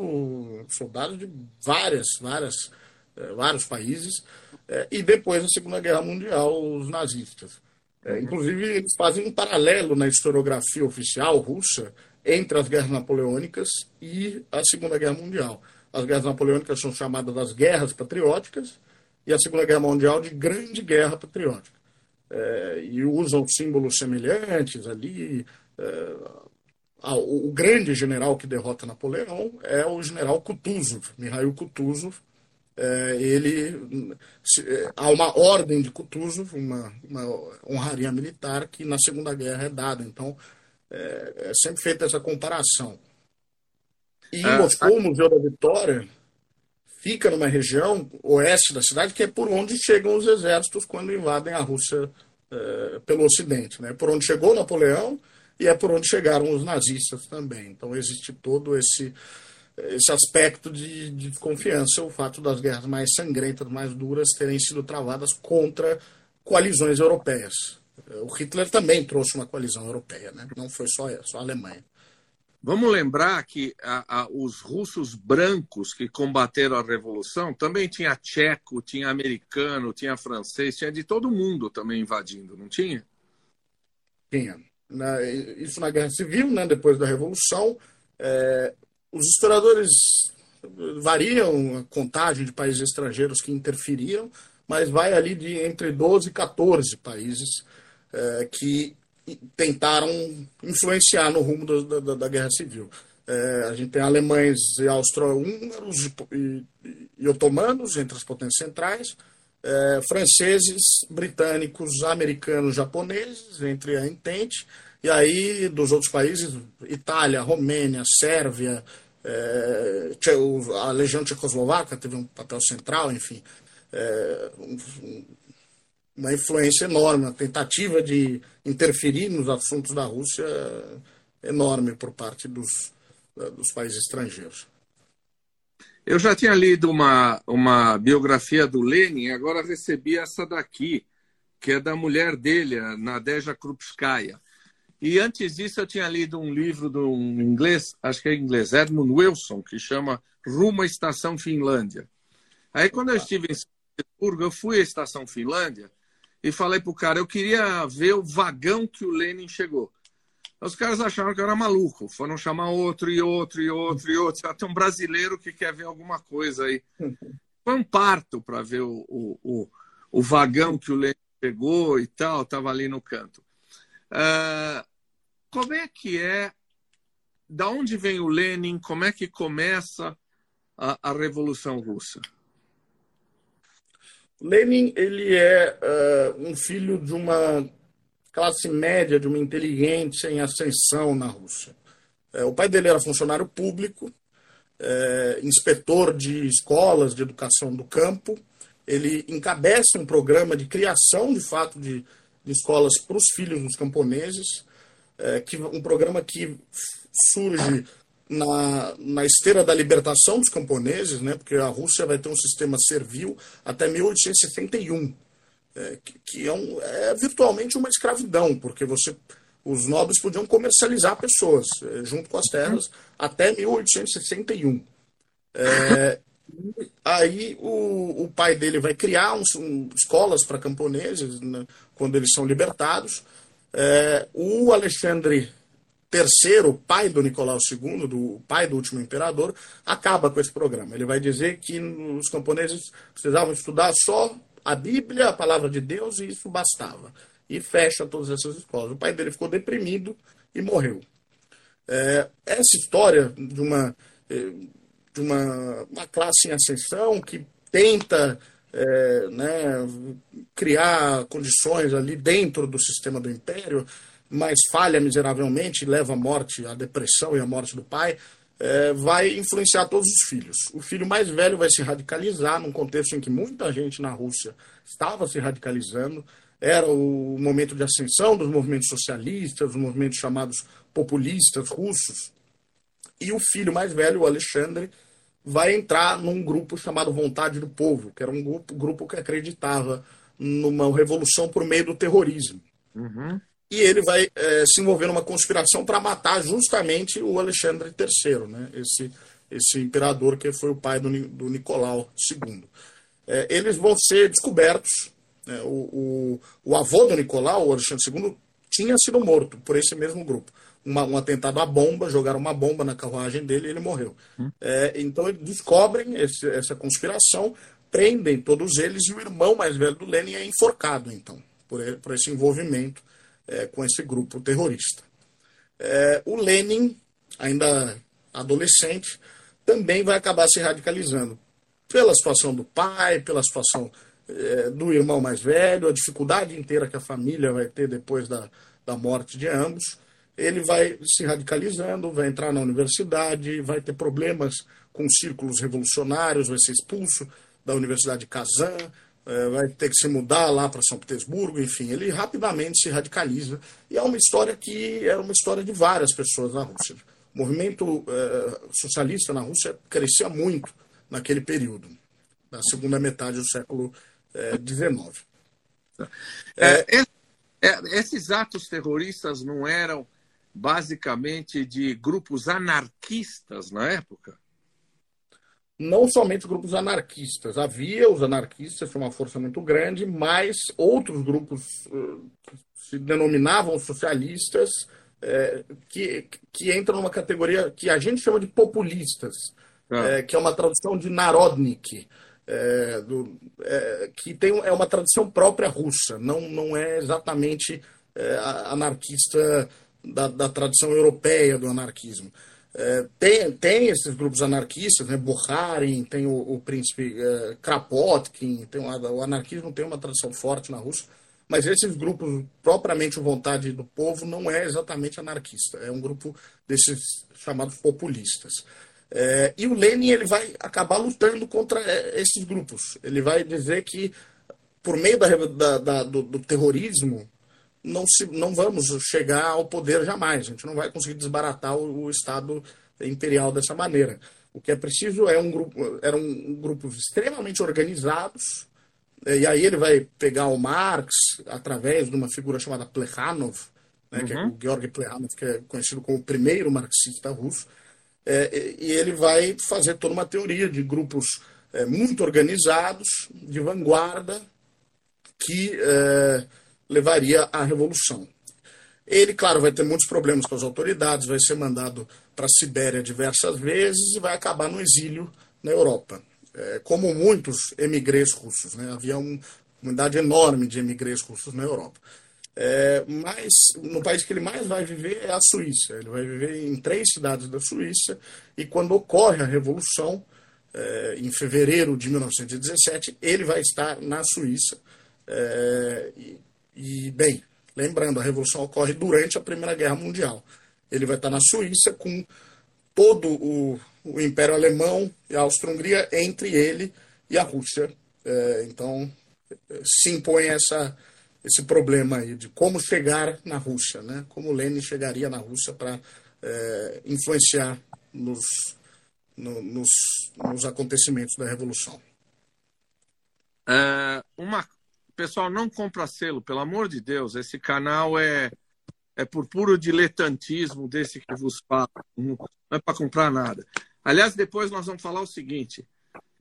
soldados de várias, várias, é, vários países, é, e depois, na Segunda Guerra Mundial, os nazistas. É, inclusive, eles fazem um paralelo na historiografia oficial russa entre as guerras napoleônicas e a Segunda Guerra Mundial. As guerras napoleônicas são chamadas das guerras patrióticas e a Segunda Guerra Mundial de Grande Guerra Patriótica. É, e usam símbolos semelhantes ali. É, o, grande general que derrota Napoleão é o general Kutuzov, Mikhail Kutuzov. É, ele é, há uma ordem de Kutuzov, uma, uma honraria militar que na Segunda Guerra é dada. Então é, é sempre feita essa comparação. E em Moscou, o Museu da Vitória fica numa região oeste da cidade, que é por onde chegam os exércitos quando invadem a Rússia é, pelo Ocidente. Né? Por onde chegou Napoleão e é por onde chegaram os nazistas também. Então existe todo esse, esse aspecto de, de desconfiança, o fato das guerras mais sangrentas, mais duras, terem sido travadas contra coalizões europeias. O Hitler também trouxe uma coalizão europeia, né? não foi só, só a Alemanha. Vamos lembrar que a, a, os russos brancos que combateram a revolução também tinha tcheco, tinha americano, tinha francês, tinha de todo mundo também invadindo, não tinha? Tinha. Isso na Guerra Civil, né, depois da Revolução. É, os historiadores variam a contagem de países estrangeiros que interferiram, mas vai ali de entre 12 e 14 países é, que tentaram influenciar no rumo do, da, da, Guerra Civil. É, a gente tem alemães e austro-húngaros e, e, e, otomanos entre as potências centrais, é, franceses, britânicos, americanos, japoneses entre a entente, e aí dos outros países, Itália, Romênia, Sérvia, é, a Legião Tchecoslovaca teve um papel central, enfim. É, um, uma influência enorme, uma tentativa de interferir nos assuntos da Rússia enorme por parte dos, dos países estrangeiros. Eu já tinha lido uma, uma biografia do Lenin, agora recebi essa daqui, que é da mulher dele, a Nadeja Krupskaya. E antes disso eu tinha lido um livro de um inglês, acho que é inglês, Edmund Wilson, que chama Rumo à Estação Finlândia. Aí quando eu estive em São Petersburgo, eu fui à Estação Finlândia e falei pro cara, eu queria ver o vagão que o Lenin chegou. Os caras acharam que eu era maluco, foram chamar outro e outro e outro e outro. Até um brasileiro que quer ver alguma coisa aí. Foi um parto para ver o, o, o, o, vagão que o Lenin chegou e tal, estava ali no canto. Uh, como é que é? Da onde vem o Lenin? Como é que começa a, a Revolução Russa? Lenin ele é uh, um filho de uma classe média, de uma inteligência em ascensão na Rússia. É, o pai dele era funcionário público, é, inspetor de escolas de educação do campo. Ele encabeça um programa de criação, de fato, de, de escolas para os filhos dos camponeses, é, que, um programa que surge na, na esteira da libertação dos camponeses, né, porque a Rússia vai ter um sistema servil até 1861, é, que, que é, um, é virtualmente uma escravidão, porque você os nobres podiam comercializar pessoas é, junto com as terras até 1861. É, aí o, o, pai dele vai criar um, um, escolas para camponeses né, quando eles são libertados. É, o Alexandre terceiro, pai do Nicolau II, do pai do último imperador, acaba com esse programa. Ele vai dizer que os camponeses precisavam estudar só a Bíblia, a palavra de Deus, e isso bastava. E fecha todas essas escolas. O pai dele ficou deprimido e morreu. É, essa história de uma, é, de uma, uma classe em ascensão que tenta é, né, criar condições ali dentro do sistema do império mas falha miseravelmente, leva à morte, à depressão e à morte do pai, é, vai influenciar todos os filhos. O filho mais velho vai se radicalizar num contexto em que muita gente na Rússia estava se radicalizando. Era o momento de ascensão dos movimentos socialistas, dos movimentos chamados populistas russos. E o filho mais velho, o Alexandre, vai entrar num grupo chamado Vontade do Povo, que era um grupo, grupo que acreditava numa revolução por meio do terrorismo. Uhum e ele vai é, se envolver numa conspiração para matar justamente o Alexandre III, né? esse, esse imperador que foi o pai do, do Nicolau II. É, eles vão ser descobertos É, o, o, o, avô do Nicolau, o Alexandre II, tinha sido morto por esse mesmo grupo. Uma, um atentado à bomba, jogaram uma bomba na carruagem dele e ele morreu. Hum. É, então eles descobrem esse, essa conspiração, prendem todos eles e o irmão mais velho do Lenin é enforcado, então, por, ele, por esse envolvimento é, com esse grupo terrorista. É, o Lenin, ainda adolescente, também vai acabar se radicalizando pela situação do pai, pela situação é, do irmão mais velho, a dificuldade inteira que a família vai ter depois da, da morte de ambos. Ele vai se radicalizando, vai entrar na universidade, vai ter problemas com círculos revolucionários, vai ser expulso da Universidade de Kazan, é, vai ter que se mudar lá para São Petersburgo, enfim, ele rapidamente se radicaliza. E é uma história que é uma história de várias pessoas na Rússia. O movimento é, socialista na Rússia crescia muito naquele período, na segunda metade do século XIX. É, é, é, esses atos terroristas não eram basicamente de grupos anarquistas na época? Não somente grupos anarquistas. Havia os anarquistas, foi uma força muito grande, mas outros grupos uh, se denominavam socialistas, uh, que, que entram numa categoria que a gente chama de populistas, ah. uh, que é uma tradução de Narodnik é, do, é, que tem, é uma tradição própria russa, não, não é exatamente é, anarquista da, da, tradição europeia do anarquismo. É, tem, tem esses grupos anarquistas, né, Bukharin, tem o, o príncipe é, Krapotkin, tem uma, o anarquismo tem uma tradição forte na Rússia, mas esses grupos, propriamente vontade do povo, não é exatamente anarquista, é um grupo desses chamados populistas. É, e o Lenin ele vai acabar lutando contra é, esses grupos. Ele vai dizer que, por meio da, da, da, do, do, terrorismo, não, se, não vamos chegar ao poder jamais. A gente não vai conseguir desbaratar o, o Estado imperial dessa maneira. O que é preciso é um grupo, eram um grupos extremamente organizados, é, e aí ele vai pegar o Marx através de uma figura chamada Plekhanov, né, uhum. que é o Georg Plekhanov, que é conhecido como o primeiro marxista russo, é, e ele vai fazer toda uma teoria de grupos é, muito organizados, de vanguarda, que é, levaria à revolução. Ele, claro, vai ter muitos problemas com as autoridades, vai ser mandado para a Sibéria diversas vezes e vai acabar no exílio na Europa. É, como muitos emigrês russos, né? havia um, uma unidade enorme de emigrês russos na Europa. É, mas no país que ele mais vai viver é a Suíça. Ele vai viver em três cidades da Suíça e quando ocorre a Revolução, é, em fevereiro de 1917, ele vai estar na Suíça. É, e, e, bem, lembrando, a Revolução ocorre durante a Primeira Guerra Mundial. Ele vai estar na Suíça com todo o, o Império Alemão e a Áustria-Hungria entre ele e a Rússia. É, então, se impõe essa esse problema aí de como chegar na Rússia, né? Como Lenin chegaria na Rússia para é, influenciar nos, no, nos, nos, acontecimentos da Revolução. É, uma pessoal não compra selo, pelo amor de Deus. Esse canal é é por puro diletantismo desse que vos fala. Não é para comprar nada. Aliás, depois nós vamos falar o seguinte.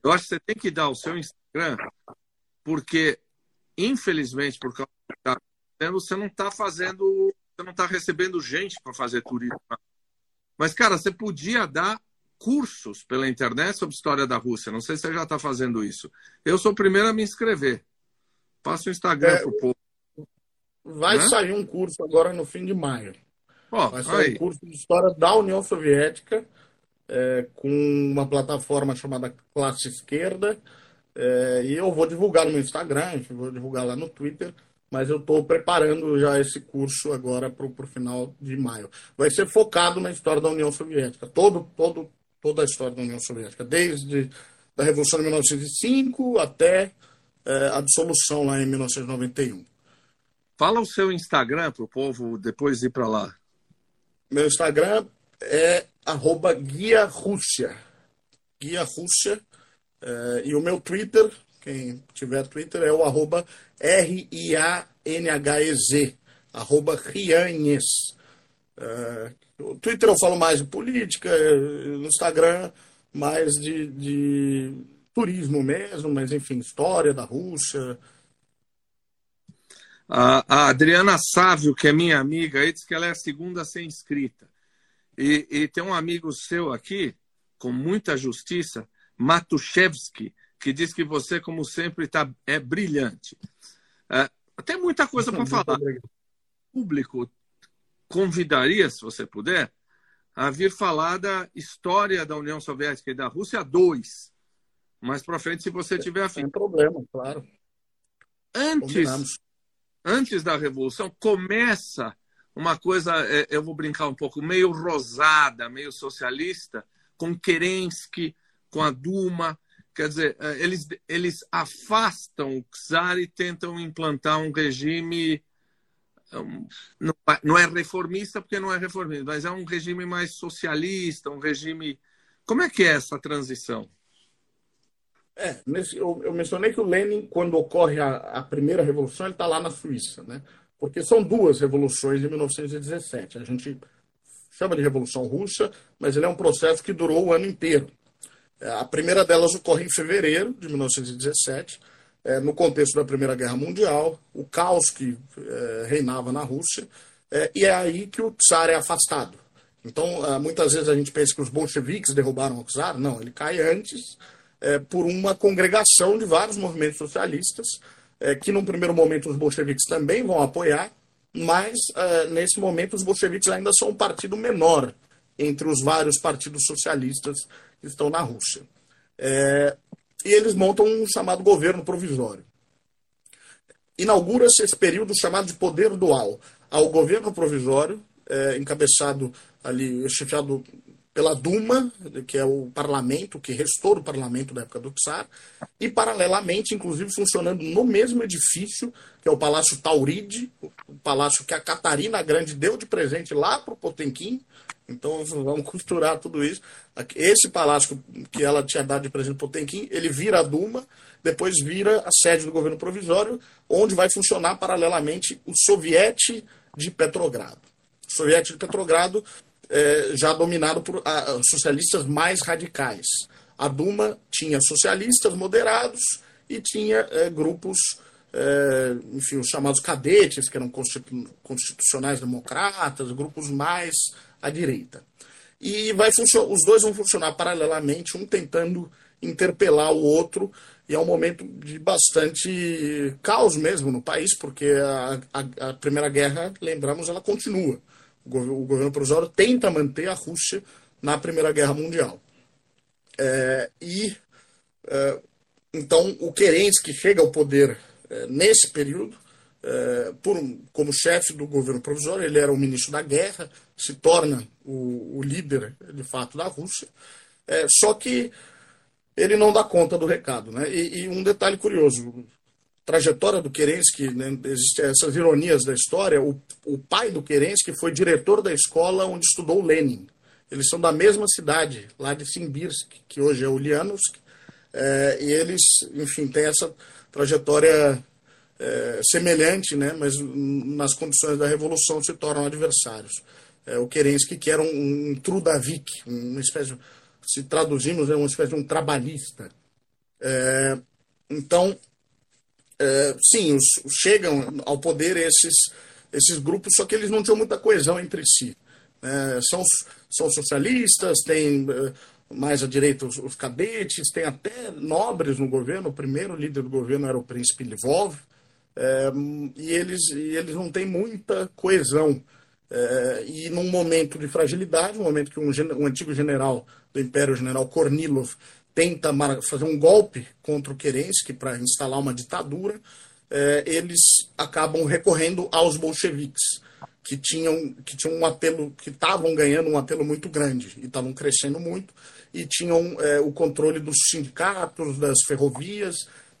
Eu acho que você tem que dar o seu Instagram, porque infelizmente, por causa do que está você não está fazendo, você não está recebendo gente para fazer turismo. Mas, cara, você podia dar cursos pela internet sobre história da Rússia. Não sei se você já está fazendo isso. Eu sou o primeiro a me inscrever. Passa o Instagram é, para o povo. Vai né? sair um curso agora no fim de maio. Oh, vai sair aí. um curso de história da União Soviética é, com uma plataforma chamada Classe Esquerda é, e eu vou divulgar no meu Instagram, vou divulgar lá no Twitter, mas eu estou preparando já esse curso agora para o final de maio. Vai ser focado na história da União Soviética, todo, todo, toda a história da União Soviética, desde a Revolução de 1905 até é, a dissolução lá em 1991. Fala o seu Instagram para o povo depois ir para lá. Meu Instagram é arroba Guia Rússia. Guia Rússia Uh, e o meu Twitter, quem tiver Twitter, é o arroba R-I-A-N-H-E-Z, arroba Rianhes. No Twitter eu falo mais de política, no Instagram mais de, de turismo mesmo, mas enfim, história da Rússia. A, Adriana Sávio, que é minha amiga, aí diz que ela é a segunda a ser inscrita. E, e tem um amigo seu aqui, com muita justiça, Matuszewski, que diz que você, como sempre, tá, é brilhante. É, tem muita coisa para falar. O público convidaria, se você puder, a vir falar da história da União Soviética e da Rússia 2. Mais para frente, se você tiver afim. Sem problema, claro. Antes, antes da Revolução, começa uma coisa, é, eu vou brincar um pouco, meio rosada, meio socialista, com Kerensky, com a Duma. Quer dizer, é, eles, eles afastam o czar e tentam implantar um regime não é reformista porque não é reformista, mas é um regime mais socialista, um regime. Como é que é essa transição? É, nesse, eu, eu, mencionei que o Lenin, quando ocorre a, a primeira revolução, ele está lá na Suíça, né? Porque são duas revoluções de 1917. A gente chama de Revolução Russa, mas ele é um processo que durou o ano inteiro. É, a primeira delas ocorre em fevereiro de 1917 é, no contexto da Primeira Guerra Mundial, o caos que é, reinava na Rússia, e é aí que o czar é afastado. Então, muitas vezes a gente pensa que os bolcheviques derrubaram o czar. Não, ele cai antes é, por uma congregação de vários movimentos socialistas, é, que num primeiro momento os bolcheviques também vão apoiar, mas nesse momento os bolcheviques ainda são um partido menor entre os vários partidos socialistas que estão na Rússia. É, e eles montam um chamado governo provisório. Inaugura-se esse período chamado de poder dual. Ao governo provisório, é, encabeçado ali, chefiado pela Duma, que é o parlamento, que restou do parlamento da época do Tsar, e paralelamente, inclusive, funcionando no mesmo edifício, que é o Palácio Tauride, o palácio que a Catarina Grande deu de presente lá para o Potemkin, então vamos costurar tudo isso. Esse palácio que ela tinha dado de presente para o Potemkin, ele vira a Duma, depois vira a sede do governo provisório, onde vai funcionar paralelamente o Soviete de Petrogrado. O Soviete de Petrogrado é, já dominado por socialistas mais radicais. A Duma tinha socialistas moderados e tinha é, grupos, é, enfim, os chamados cadetes, que eram constitucionais democratas, grupos mais à direita. E vai os dois vão funcionar paralelamente, um tentando interpelar o outro, e é um momento de bastante caos mesmo no país, porque a, a, a Primeira Guerra, lembramos, ela continua. O, governo, provisório tenta manter a Rússia na Primeira Guerra Mundial. É, e é, então o Kerensky chega ao poder é, nesse período é, por, como chefe do governo provisório, ele era o ministro da guerra, se torna o, o líder, de fato, da Rússia. É, só que ele não dá conta do recado. Né? E, e um detalhe curioso, trajetória do Kerensky, né, existem essas ironias da história, o, o pai do Kerensky foi diretor da escola onde estudou Lenin. Eles são da mesma cidade, lá de Simbirsk, que hoje é Ulyanovsk, é, e eles, enfim, têm essa trajetória é, semelhante, né, mas nas condições da revolução se tornam adversários. É, o Kerensky, que era um, um Trudavik, uma espécie, se traduzimos, é uma espécie de um trabalhista. É, então, é, sim, os, chegam ao poder esses, esses grupos, só que eles não tinham muita coesão entre si. É, são, são socialistas, tem mais à direita os, os, cadetes, tem até nobres no governo. O primeiro líder do governo era o príncipe Lvov, é, e, eles, e eles não têm muita coesão. É, e num momento de fragilidade, um momento que um, um antigo general do Império, o general Kornilov, tenta fazer um golpe contra o Kerensky para instalar uma ditadura, é, eles acabam recorrendo aos bolcheviques, que tinham, que tinham um apelo, que estavam ganhando um apelo muito grande e estavam crescendo muito, e tinham é, o controle dos sindicatos, das ferrovias,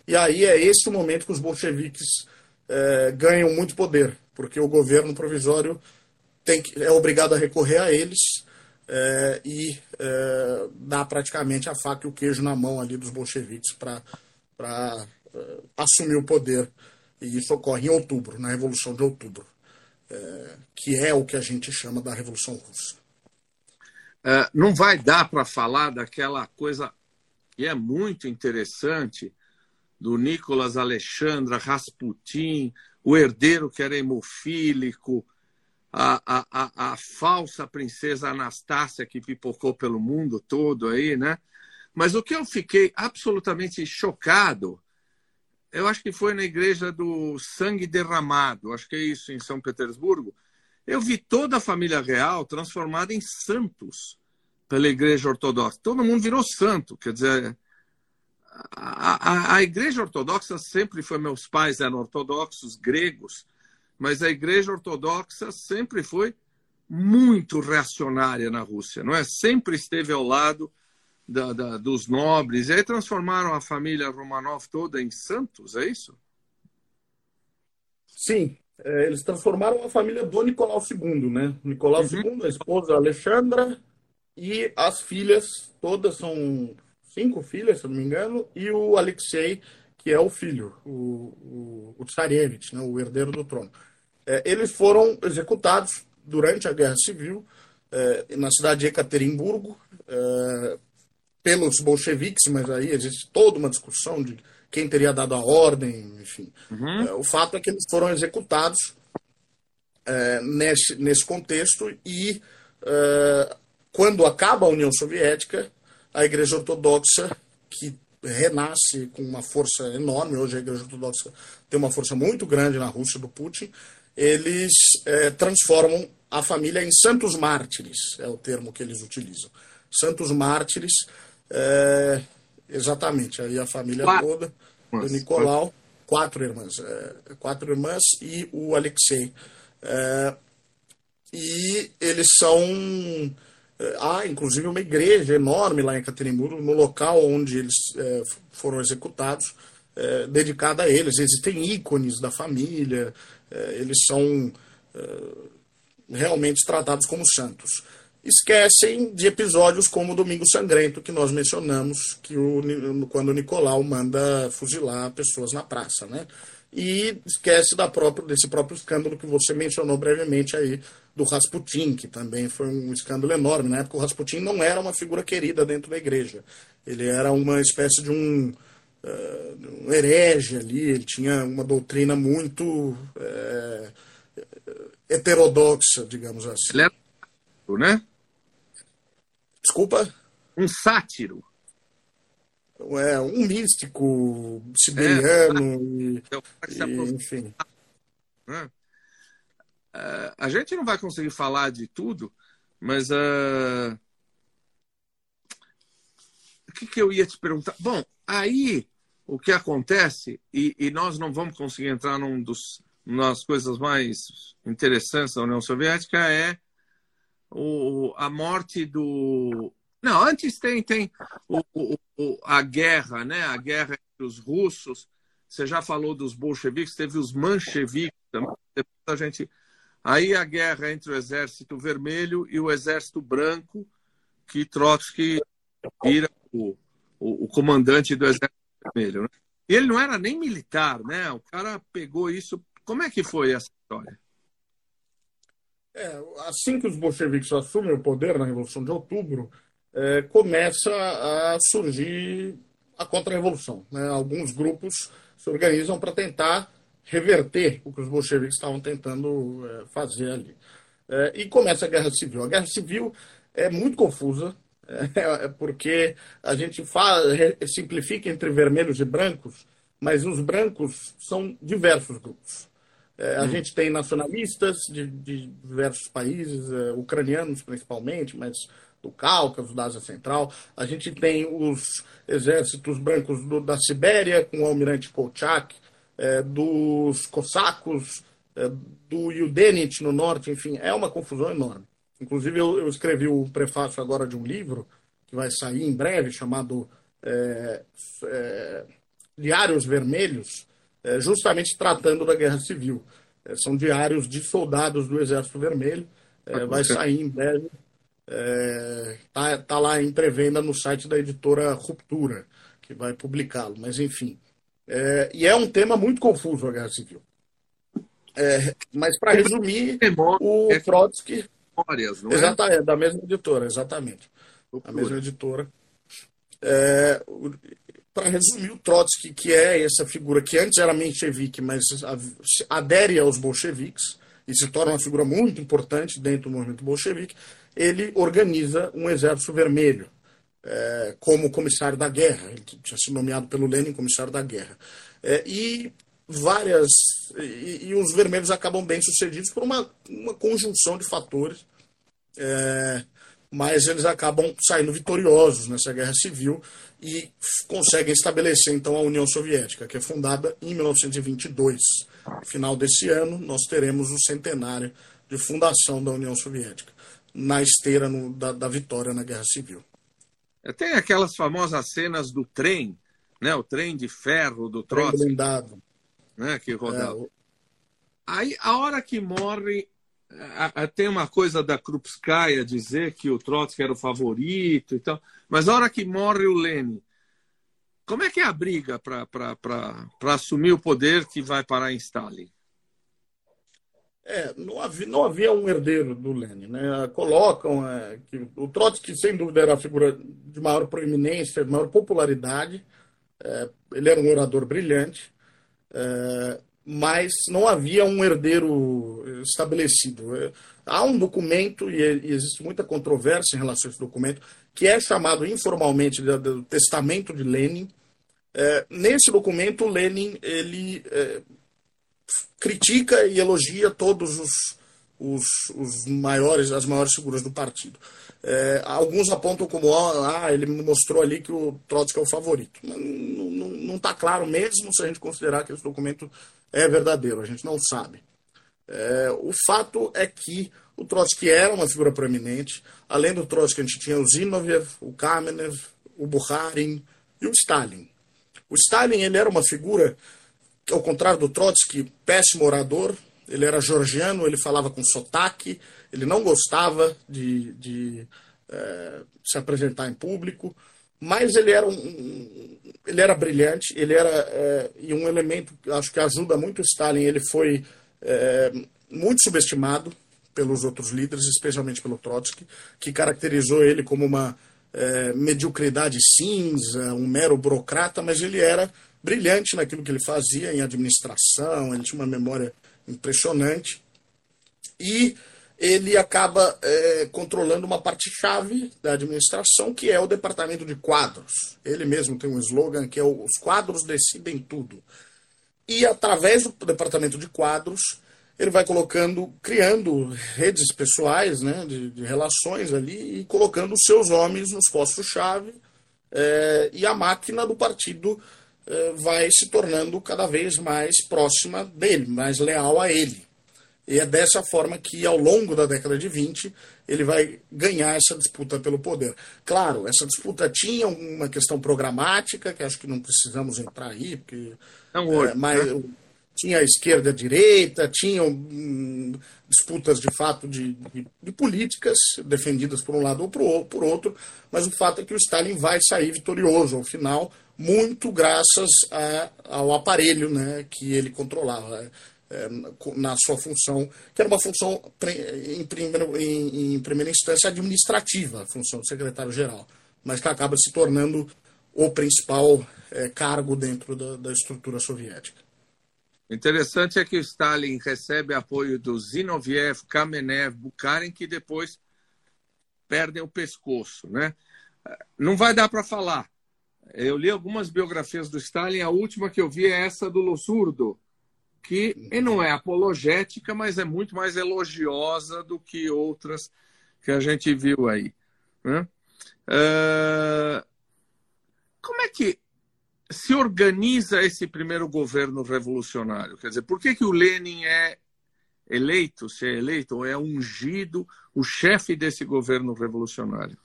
e aí é esse o momento que os bolcheviques é, ganham muito poder, porque o governo provisório tem que, é obrigado a recorrer a eles é, e é, dá praticamente a faca e o queijo na mão ali dos bolcheviques para é, assumir o poder. E isso ocorre em outubro, na Revolução de Outubro, é, que é o que a gente chama da Revolução Russa. É, não vai dar para falar daquela coisa que é muito interessante do Nicolas Alexandra Rasputin, o herdeiro que era hemofílico, a, a, a, falsa princesa Anastácia que pipocou pelo mundo todo aí, né? Mas o que eu fiquei absolutamente chocado, eu acho que foi na igreja do sangue derramado, acho que é isso em São Petersburgo. Eu vi toda a família real transformada em santos pela igreja ortodoxa. Todo mundo virou santo, quer dizer, a, a, a igreja ortodoxa sempre foi, meus pais eram ortodoxos, gregos, mas a Igreja Ortodoxa sempre foi muito reacionária na Rússia, não é? Sempre esteve ao lado da, da, dos nobres. E aí transformaram a família Romanov toda em santos, é isso? Sim, é, eles transformaram a família do Nicolau II, né? Nicolau uhum. II, a esposa Alexandra e as filhas, todas são cinco filhas, se não me engano, e o Alexei, que é o filho, o, o, o Tsarevich, né, o herdeiro do trono. É, eles foram executados durante a Guerra Civil é, na cidade de Ekaterimburgo é, pelos bolcheviques, mas aí existe toda uma discussão de quem teria dado a ordem, enfim. Uhum. É, o fato é que eles foram executados é, nesse, nesse contexto e é, quando acaba a União Soviética, a Igreja Ortodoxa, que renasce com uma força enorme. Hoje a Igreja Ortodoxa tem uma força muito grande na Rússia do Putin. Eles é, transformam a família em santos mártires, é o termo que eles utilizam. Santos mártires, é, exatamente. Aí a família quatro. toda, o Nicolau, quatro irmãs, é, quatro irmãs e o Alexei. É, e eles são é, há inclusive uma igreja enorme lá em Caterimburgo, no local onde eles é, foram executados, é, dedicada a eles. Existem ícones da família, eles são é, realmente tratados como santos. Esquecem de episódios como o Domingo Sangrento, que nós mencionamos, que o, quando Nicolau manda fuzilar pessoas na praça. Né? E esquece da própria, desse próprio escândalo que você mencionou brevemente aí, do Rasputin, que também foi um escândalo enorme. Na época, o Rasputin não era uma figura querida dentro da igreja. Ele era uma espécie de um, uh, um herege ali, ele tinha uma doutrina muito uh, heterodoxa, digamos assim. Ele era né? Desculpa? Um sátiro. É, um místico siberiano é, e, e, enfim. É. Uh, a gente não vai conseguir falar de tudo, mas uh, o que, que, eu ia te perguntar? Bom, aí o que acontece, e, e nós não vamos conseguir entrar num dos nas coisas mais interessantes da União Soviética é o, a morte do. Não, antes tem, tem o, o, a guerra, né? A guerra entre os russos. Você já falou dos bolcheviques, teve os mancheviques também. Depois a gente Aí a guerra entre o Exército Vermelho e o Exército Branco, que Trotsky vira o, o, o comandante do Exército Vermelho. Né? Ele não era nem militar, né? O cara pegou isso. Como é que foi essa história? É, assim que os bolcheviques assumem o poder na Revolução de Outubro, é, começa a surgir a contra-revolução. Né? Alguns grupos se organizam para tentar reverter o que os bolcheviques estavam tentando é, fazer ali. É, e começa a Guerra Civil. A Guerra Civil é muito confusa, é, porque a gente fala, simplifica entre vermelhos e brancos, mas os brancos são diversos grupos. É, a hum. gente tem nacionalistas de, de diversos países, é, ucranianos principalmente, mas do Cáucaso, da Ásia Central. A gente tem os exércitos brancos do, da Sibéria, com o almirante Kolchak, é, dos cossacos, é, do Yudenit no norte, enfim, é uma confusão enorme. Inclusive, eu, eu, escrevi o prefácio agora de um livro que vai sair em breve, chamado é, é Diários Vermelhos, é, justamente tratando da Guerra Civil. É, são diários de soldados do Exército Vermelho, vai sair em breve. Está tá lá em pré-venda no site da editora Ruptura, que vai publicá-lo. Mas, enfim, é, e é um tema muito confuso a Guerra Civil. É, mas, para resumir, o é Trotsky. Histórias, não é? Exatamente, é da mesma editora, exatamente. A mesma editora. É, para resumir, o Trotsky, que é essa figura que antes era menchevique, mas adere aos bolcheviques e se torna uma figura muito importante dentro do movimento bolchevique, ele organiza um exército vermelho é, como comissário da guerra. Ele tinha sido nomeado pelo Lenin comissário da guerra. É, e várias. E, e, os vermelhos acabam bem sucedidos por uma, uma conjunção de fatores. É, mas eles acabam saindo vitoriosos nessa guerra civil e conseguem estabelecer então a União Soviética, que é fundada em 1922. No final desse ano, nós teremos o centenário de fundação da União Soviética, na esteira no, da, da vitória na Guerra Civil. Tem aquelas famosas cenas do trem, né? o trem de ferro do Trotsky. blindado. Né? Que rodava. É. Aí, a hora que morre tem uma coisa da Krupskaya dizer que o Trotsky era o favorito e tal, mas na hora que morre o Lenin, como é que é a briga para assumir o poder que vai parar em Stalin? É, não havia, não havia um herdeiro do Lenin. Né? Colocam é, que o Trotsky, sem dúvida, era a figura de maior proeminência, de maior popularidade. É, ele era um orador brilhante. É, mas não havia um herdeiro estabelecido. É, há um documento, e existe muita controvérsia em relação a esse documento, que é chamado informalmente do Testamento de Lenin. É, nesse documento, Lenin ele é, critica e elogia todos os, os, os, maiores, as maiores figuras do partido. É, alguns apontam como ah, ele mostrou ali que o Trotsky é o favorito. Não está claro mesmo se a gente considerar que esse documento é verdadeiro, a gente não sabe. É, o fato é que o Trotsky era uma figura proeminente. Além do Trotsky, a gente tinha o Zinoviev, o Kamenev, o Bukharin e o Stalin. O Stalin ele era uma figura, ao contrário do Trotsky, péssimo orador. Ele era georgiano, ele falava com sotaque, ele não gostava de, de é, se apresentar em público, mas ele era um, ele era brilhante, ele era é, e um elemento acho que ajuda muito o Stalin. Ele foi é, muito subestimado pelos outros líderes, especialmente pelo Trotsky, que caracterizou ele como uma é, mediocridade cinza, um mero burocrata, mas ele era brilhante naquilo que ele fazia em administração. Ele tinha uma memória impressionante e ele acaba é, controlando uma parte-chave da administração, que é o departamento de quadros. Ele mesmo tem um slogan que é os quadros decidem tudo. E através do departamento de quadros, ele vai colocando, criando redes pessoais né, de, de relações ali e colocando os seus homens nos postos-chave. É, e a máquina do partido é, vai se tornando cada vez mais próxima dele, mais leal a ele. E é dessa forma que, ao longo da década de 20, ele vai ganhar essa disputa pelo poder. Claro, essa disputa tinha uma questão programática, que acho que não precisamos entrar aí, porque. Não, hoje, é, mas, né? Tinha a esquerda e a direita, tinham hum, disputas de fato de, de, de, políticas defendidas por um lado ou por, por outro, mas o fato é que o Stalin vai sair vitorioso ao final, muito graças a, ao aparelho né, que ele controlava. É, na sua função, que era uma função, em primeira, em, em primeira instância, administrativa, a função do secretário-geral, mas que acaba se tornando o principal é, cargo dentro da, da, estrutura soviética. Interessante é que Stalin recebe apoio do Zinoviev, Kamenev, Bukharin, que depois perdem o pescoço. Né? Não vai dar para falar. Eu li algumas biografias do Stalin, a última que eu vi é essa do Lossurdo, que não é apologética, mas é muito mais elogiosa do que outras que a gente viu aí. Né? Uh, como é que se organiza esse primeiro governo revolucionário? Quer dizer, por que, que o Lenin é eleito, se é eleito, ou é ungido o chefe desse governo revolucionário?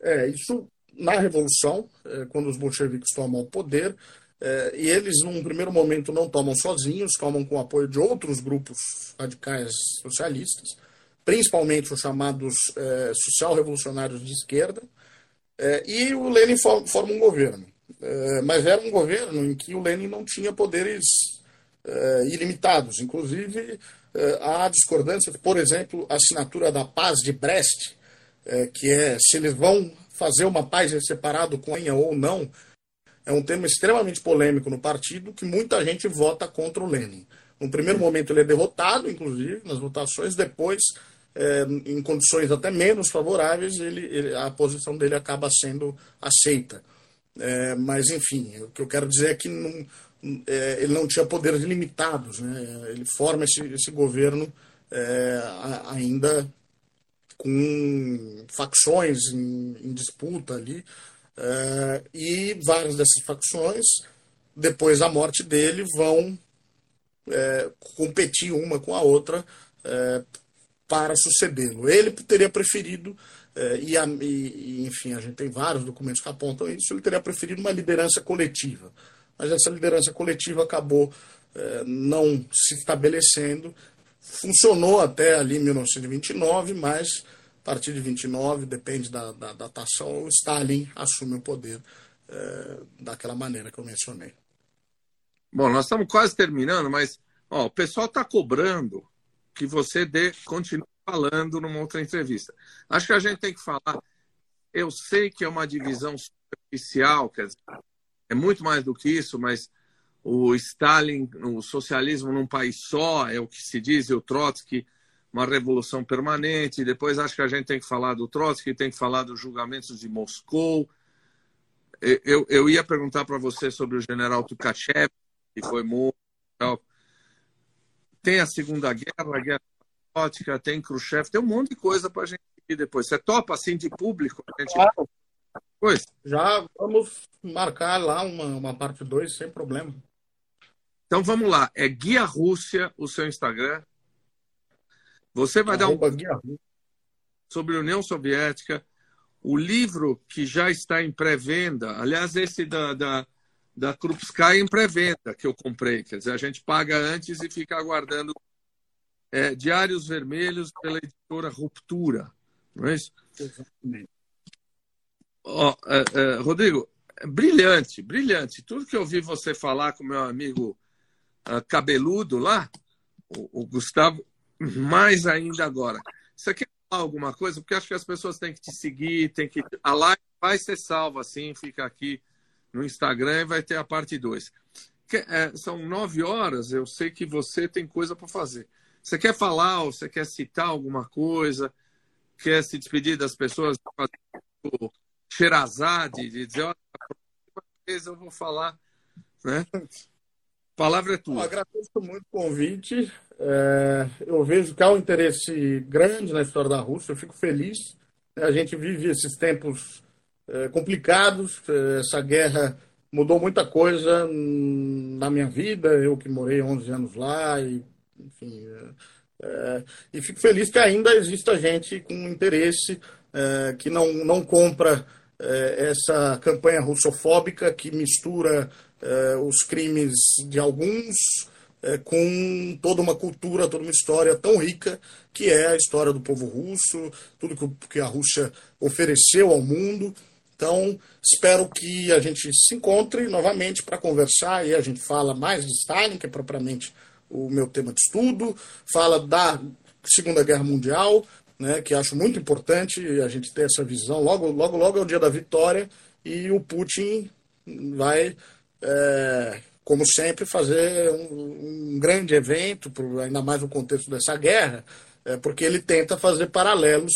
É, isso na Revolução, é, quando os bolcheviques tomam o poder, é, e eles, num primeiro momento, não tomam sozinhos, tomam com o apoio de outros grupos radicais socialistas, principalmente os chamados é, social-revolucionários de esquerda, é, e o Lenin for, forma um governo. É, mas era um governo em que o Lenin não tinha poderes é, ilimitados. Inclusive, é, há discordância, por exemplo, a assinatura da Paz de Brest, que é se eles vão fazer uma paz separado com a ou não, é um tema extremamente polêmico no partido que muita gente vota contra o Lenin. No primeiro momento ele é derrotado, inclusive, nas votações, depois, é, em condições até menos favoráveis, ele, ele, a posição dele acaba sendo aceita. É, mas, enfim, o que eu quero dizer é que não, é, ele não tinha poderes limitados. Né? Ele forma esse, esse governo ainda com facções em, em disputa ali. É, e várias dessas facções, depois da morte dele, vão é, competir uma com a outra é, para sucedê-lo. Ele teria preferido, é, e, a, e, enfim, a gente tem vários documentos que apontam isso, ele teria preferido uma liderança coletiva. Mas essa liderança coletiva acabou não se estabelecendo. Funcionou até ali 1929, mas a partir de 29, depende da, da datação, Stalin assume o poder é, daquela maneira que eu mencionei. Bom, nós estamos quase terminando, mas ó, o pessoal está cobrando que você dê, continue falando numa outra entrevista. Acho que a gente tem que falar. Eu sei que é uma divisão superficial, quer dizer, é muito mais do que isso, mas o Stalin, o socialismo num país só, é o que se diz, e o Trotsky, uma revolução permanente. Depois acho que a gente tem que falar do Trotsky, tem que falar dos julgamentos de Moscou. Eu, eu ia perguntar para você sobre o general Tukachev, que foi muito. Tem a Segunda Guerra, a Guerra Patriótica, tem Khrushchev, tem um monte de coisa para a gente ir depois. Você topa assim de público? A gente... Claro. Pois. Já vamos marcar lá uma, uma parte 2 sem problema. Então vamos lá. É Guia Rússia, o seu Instagram. Você vai dar um. Sobre a União Soviética. O livro que já está em pré-venda, aliás, esse da, da, da Krupskaya em pré-venda que eu comprei. Quer dizer, a gente paga antes e fica aguardando é, Diários Vermelhos pela editora Ruptura. Não é isso? Exatamente. Oh, é, é, Rodrigo, brilhante, brilhante. Tudo que eu ouvi você falar com meu amigo uh, cabeludo lá, o, o, Gustavo, mais ainda agora. Você quer falar alguma coisa? Porque acho que as pessoas têm que te seguir, tem que. A live vai ser salva assim, fica aqui no Instagram e vai ter a parte 2. É, são nove horas, eu sei que você tem coisa para fazer. Você quer falar ou você quer citar alguma coisa? Quer se despedir das pessoas? O Xerazade, de dizer, olha, a próxima vez eu vou falar. Né? A palavra é tua. Eu agradeço muito o convite. É, eu vejo que há um interesse grande na história da Rússia, eu fico feliz. A gente vive esses tempos é, complicados. É, essa guerra mudou muita coisa na minha vida. Eu que morei 11 anos lá e, enfim, é, é, e fico feliz que ainda exista gente com interesse é, que não, não compra essa campanha russofóbica que mistura os crimes de alguns com toda uma cultura, toda uma história tão rica que é a história do povo russo, tudo que a Rússia ofereceu ao mundo. Então, espero que a gente se encontre novamente para conversar e a gente fala mais de Stalin, que é propriamente o meu tema de estudo, fala da Segunda Guerra Mundial, né, que acho muito importante a gente ter essa visão. Logo, logo, logo é o dia da vitória e o Putin vai, é, como sempre, fazer um, um grande evento, ainda mais no contexto dessa guerra, é, porque ele tenta fazer paralelos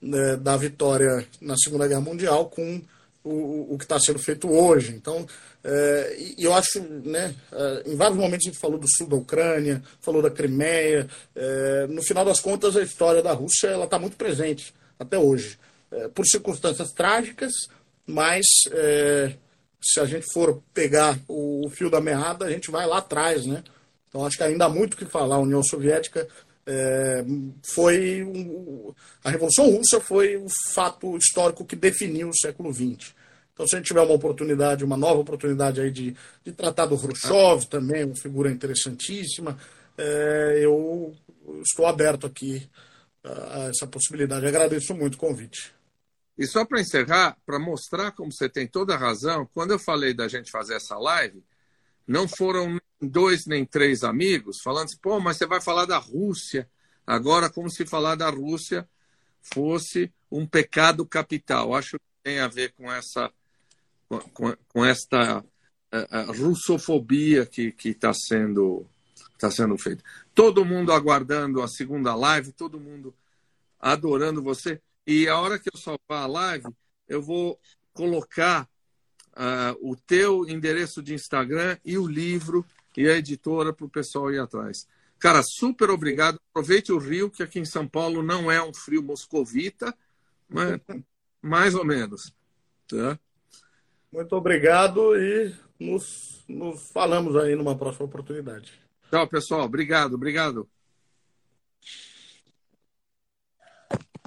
né, da vitória na Segunda Guerra Mundial com o, o que está sendo feito hoje. Então, é, e eu acho, né, é, em vários momentos a gente falou do sul da Ucrânia, falou da Crimeia. É, no final das contas, a história da Rússia ela está muito presente até hoje, é, por circunstâncias trágicas, mas é, se a gente for pegar o, fio da meada, a gente vai lá atrás, né? Então acho que ainda há muito que falar. A União Soviética é, foi um, a Revolução Russa foi o fato histórico que definiu o século XX. Então, se a gente tiver uma oportunidade, uma nova oportunidade aí de, de tratar do Khrushchev também, uma figura interessantíssima, é, eu estou aberto aqui a essa possibilidade. Agradeço muito o convite. E só para encerrar, para mostrar como você tem toda a razão, quando eu falei da gente fazer essa live, não foram dois nem três amigos falando assim, pô, mas você vai falar da Rússia. Agora, como se falar da Rússia fosse um pecado capital. Acho tem a ver com essa com, com esta a, a russofobia que está sendo está sendo feita. Todo mundo aguardando a segunda live, todo mundo adorando você. E a hora que eu salvar a live, eu vou colocar uh, o teu endereço de Instagram e o livro e a editora para o pessoal ir atrás. Cara, super obrigado. Aproveite o Rio, que aqui em São Paulo não é um frio moscovita, mas mais ou menos. Tá? Muito obrigado e nos, nos falamos aí numa próxima oportunidade. Tchau, pessoal. Obrigado, obrigado.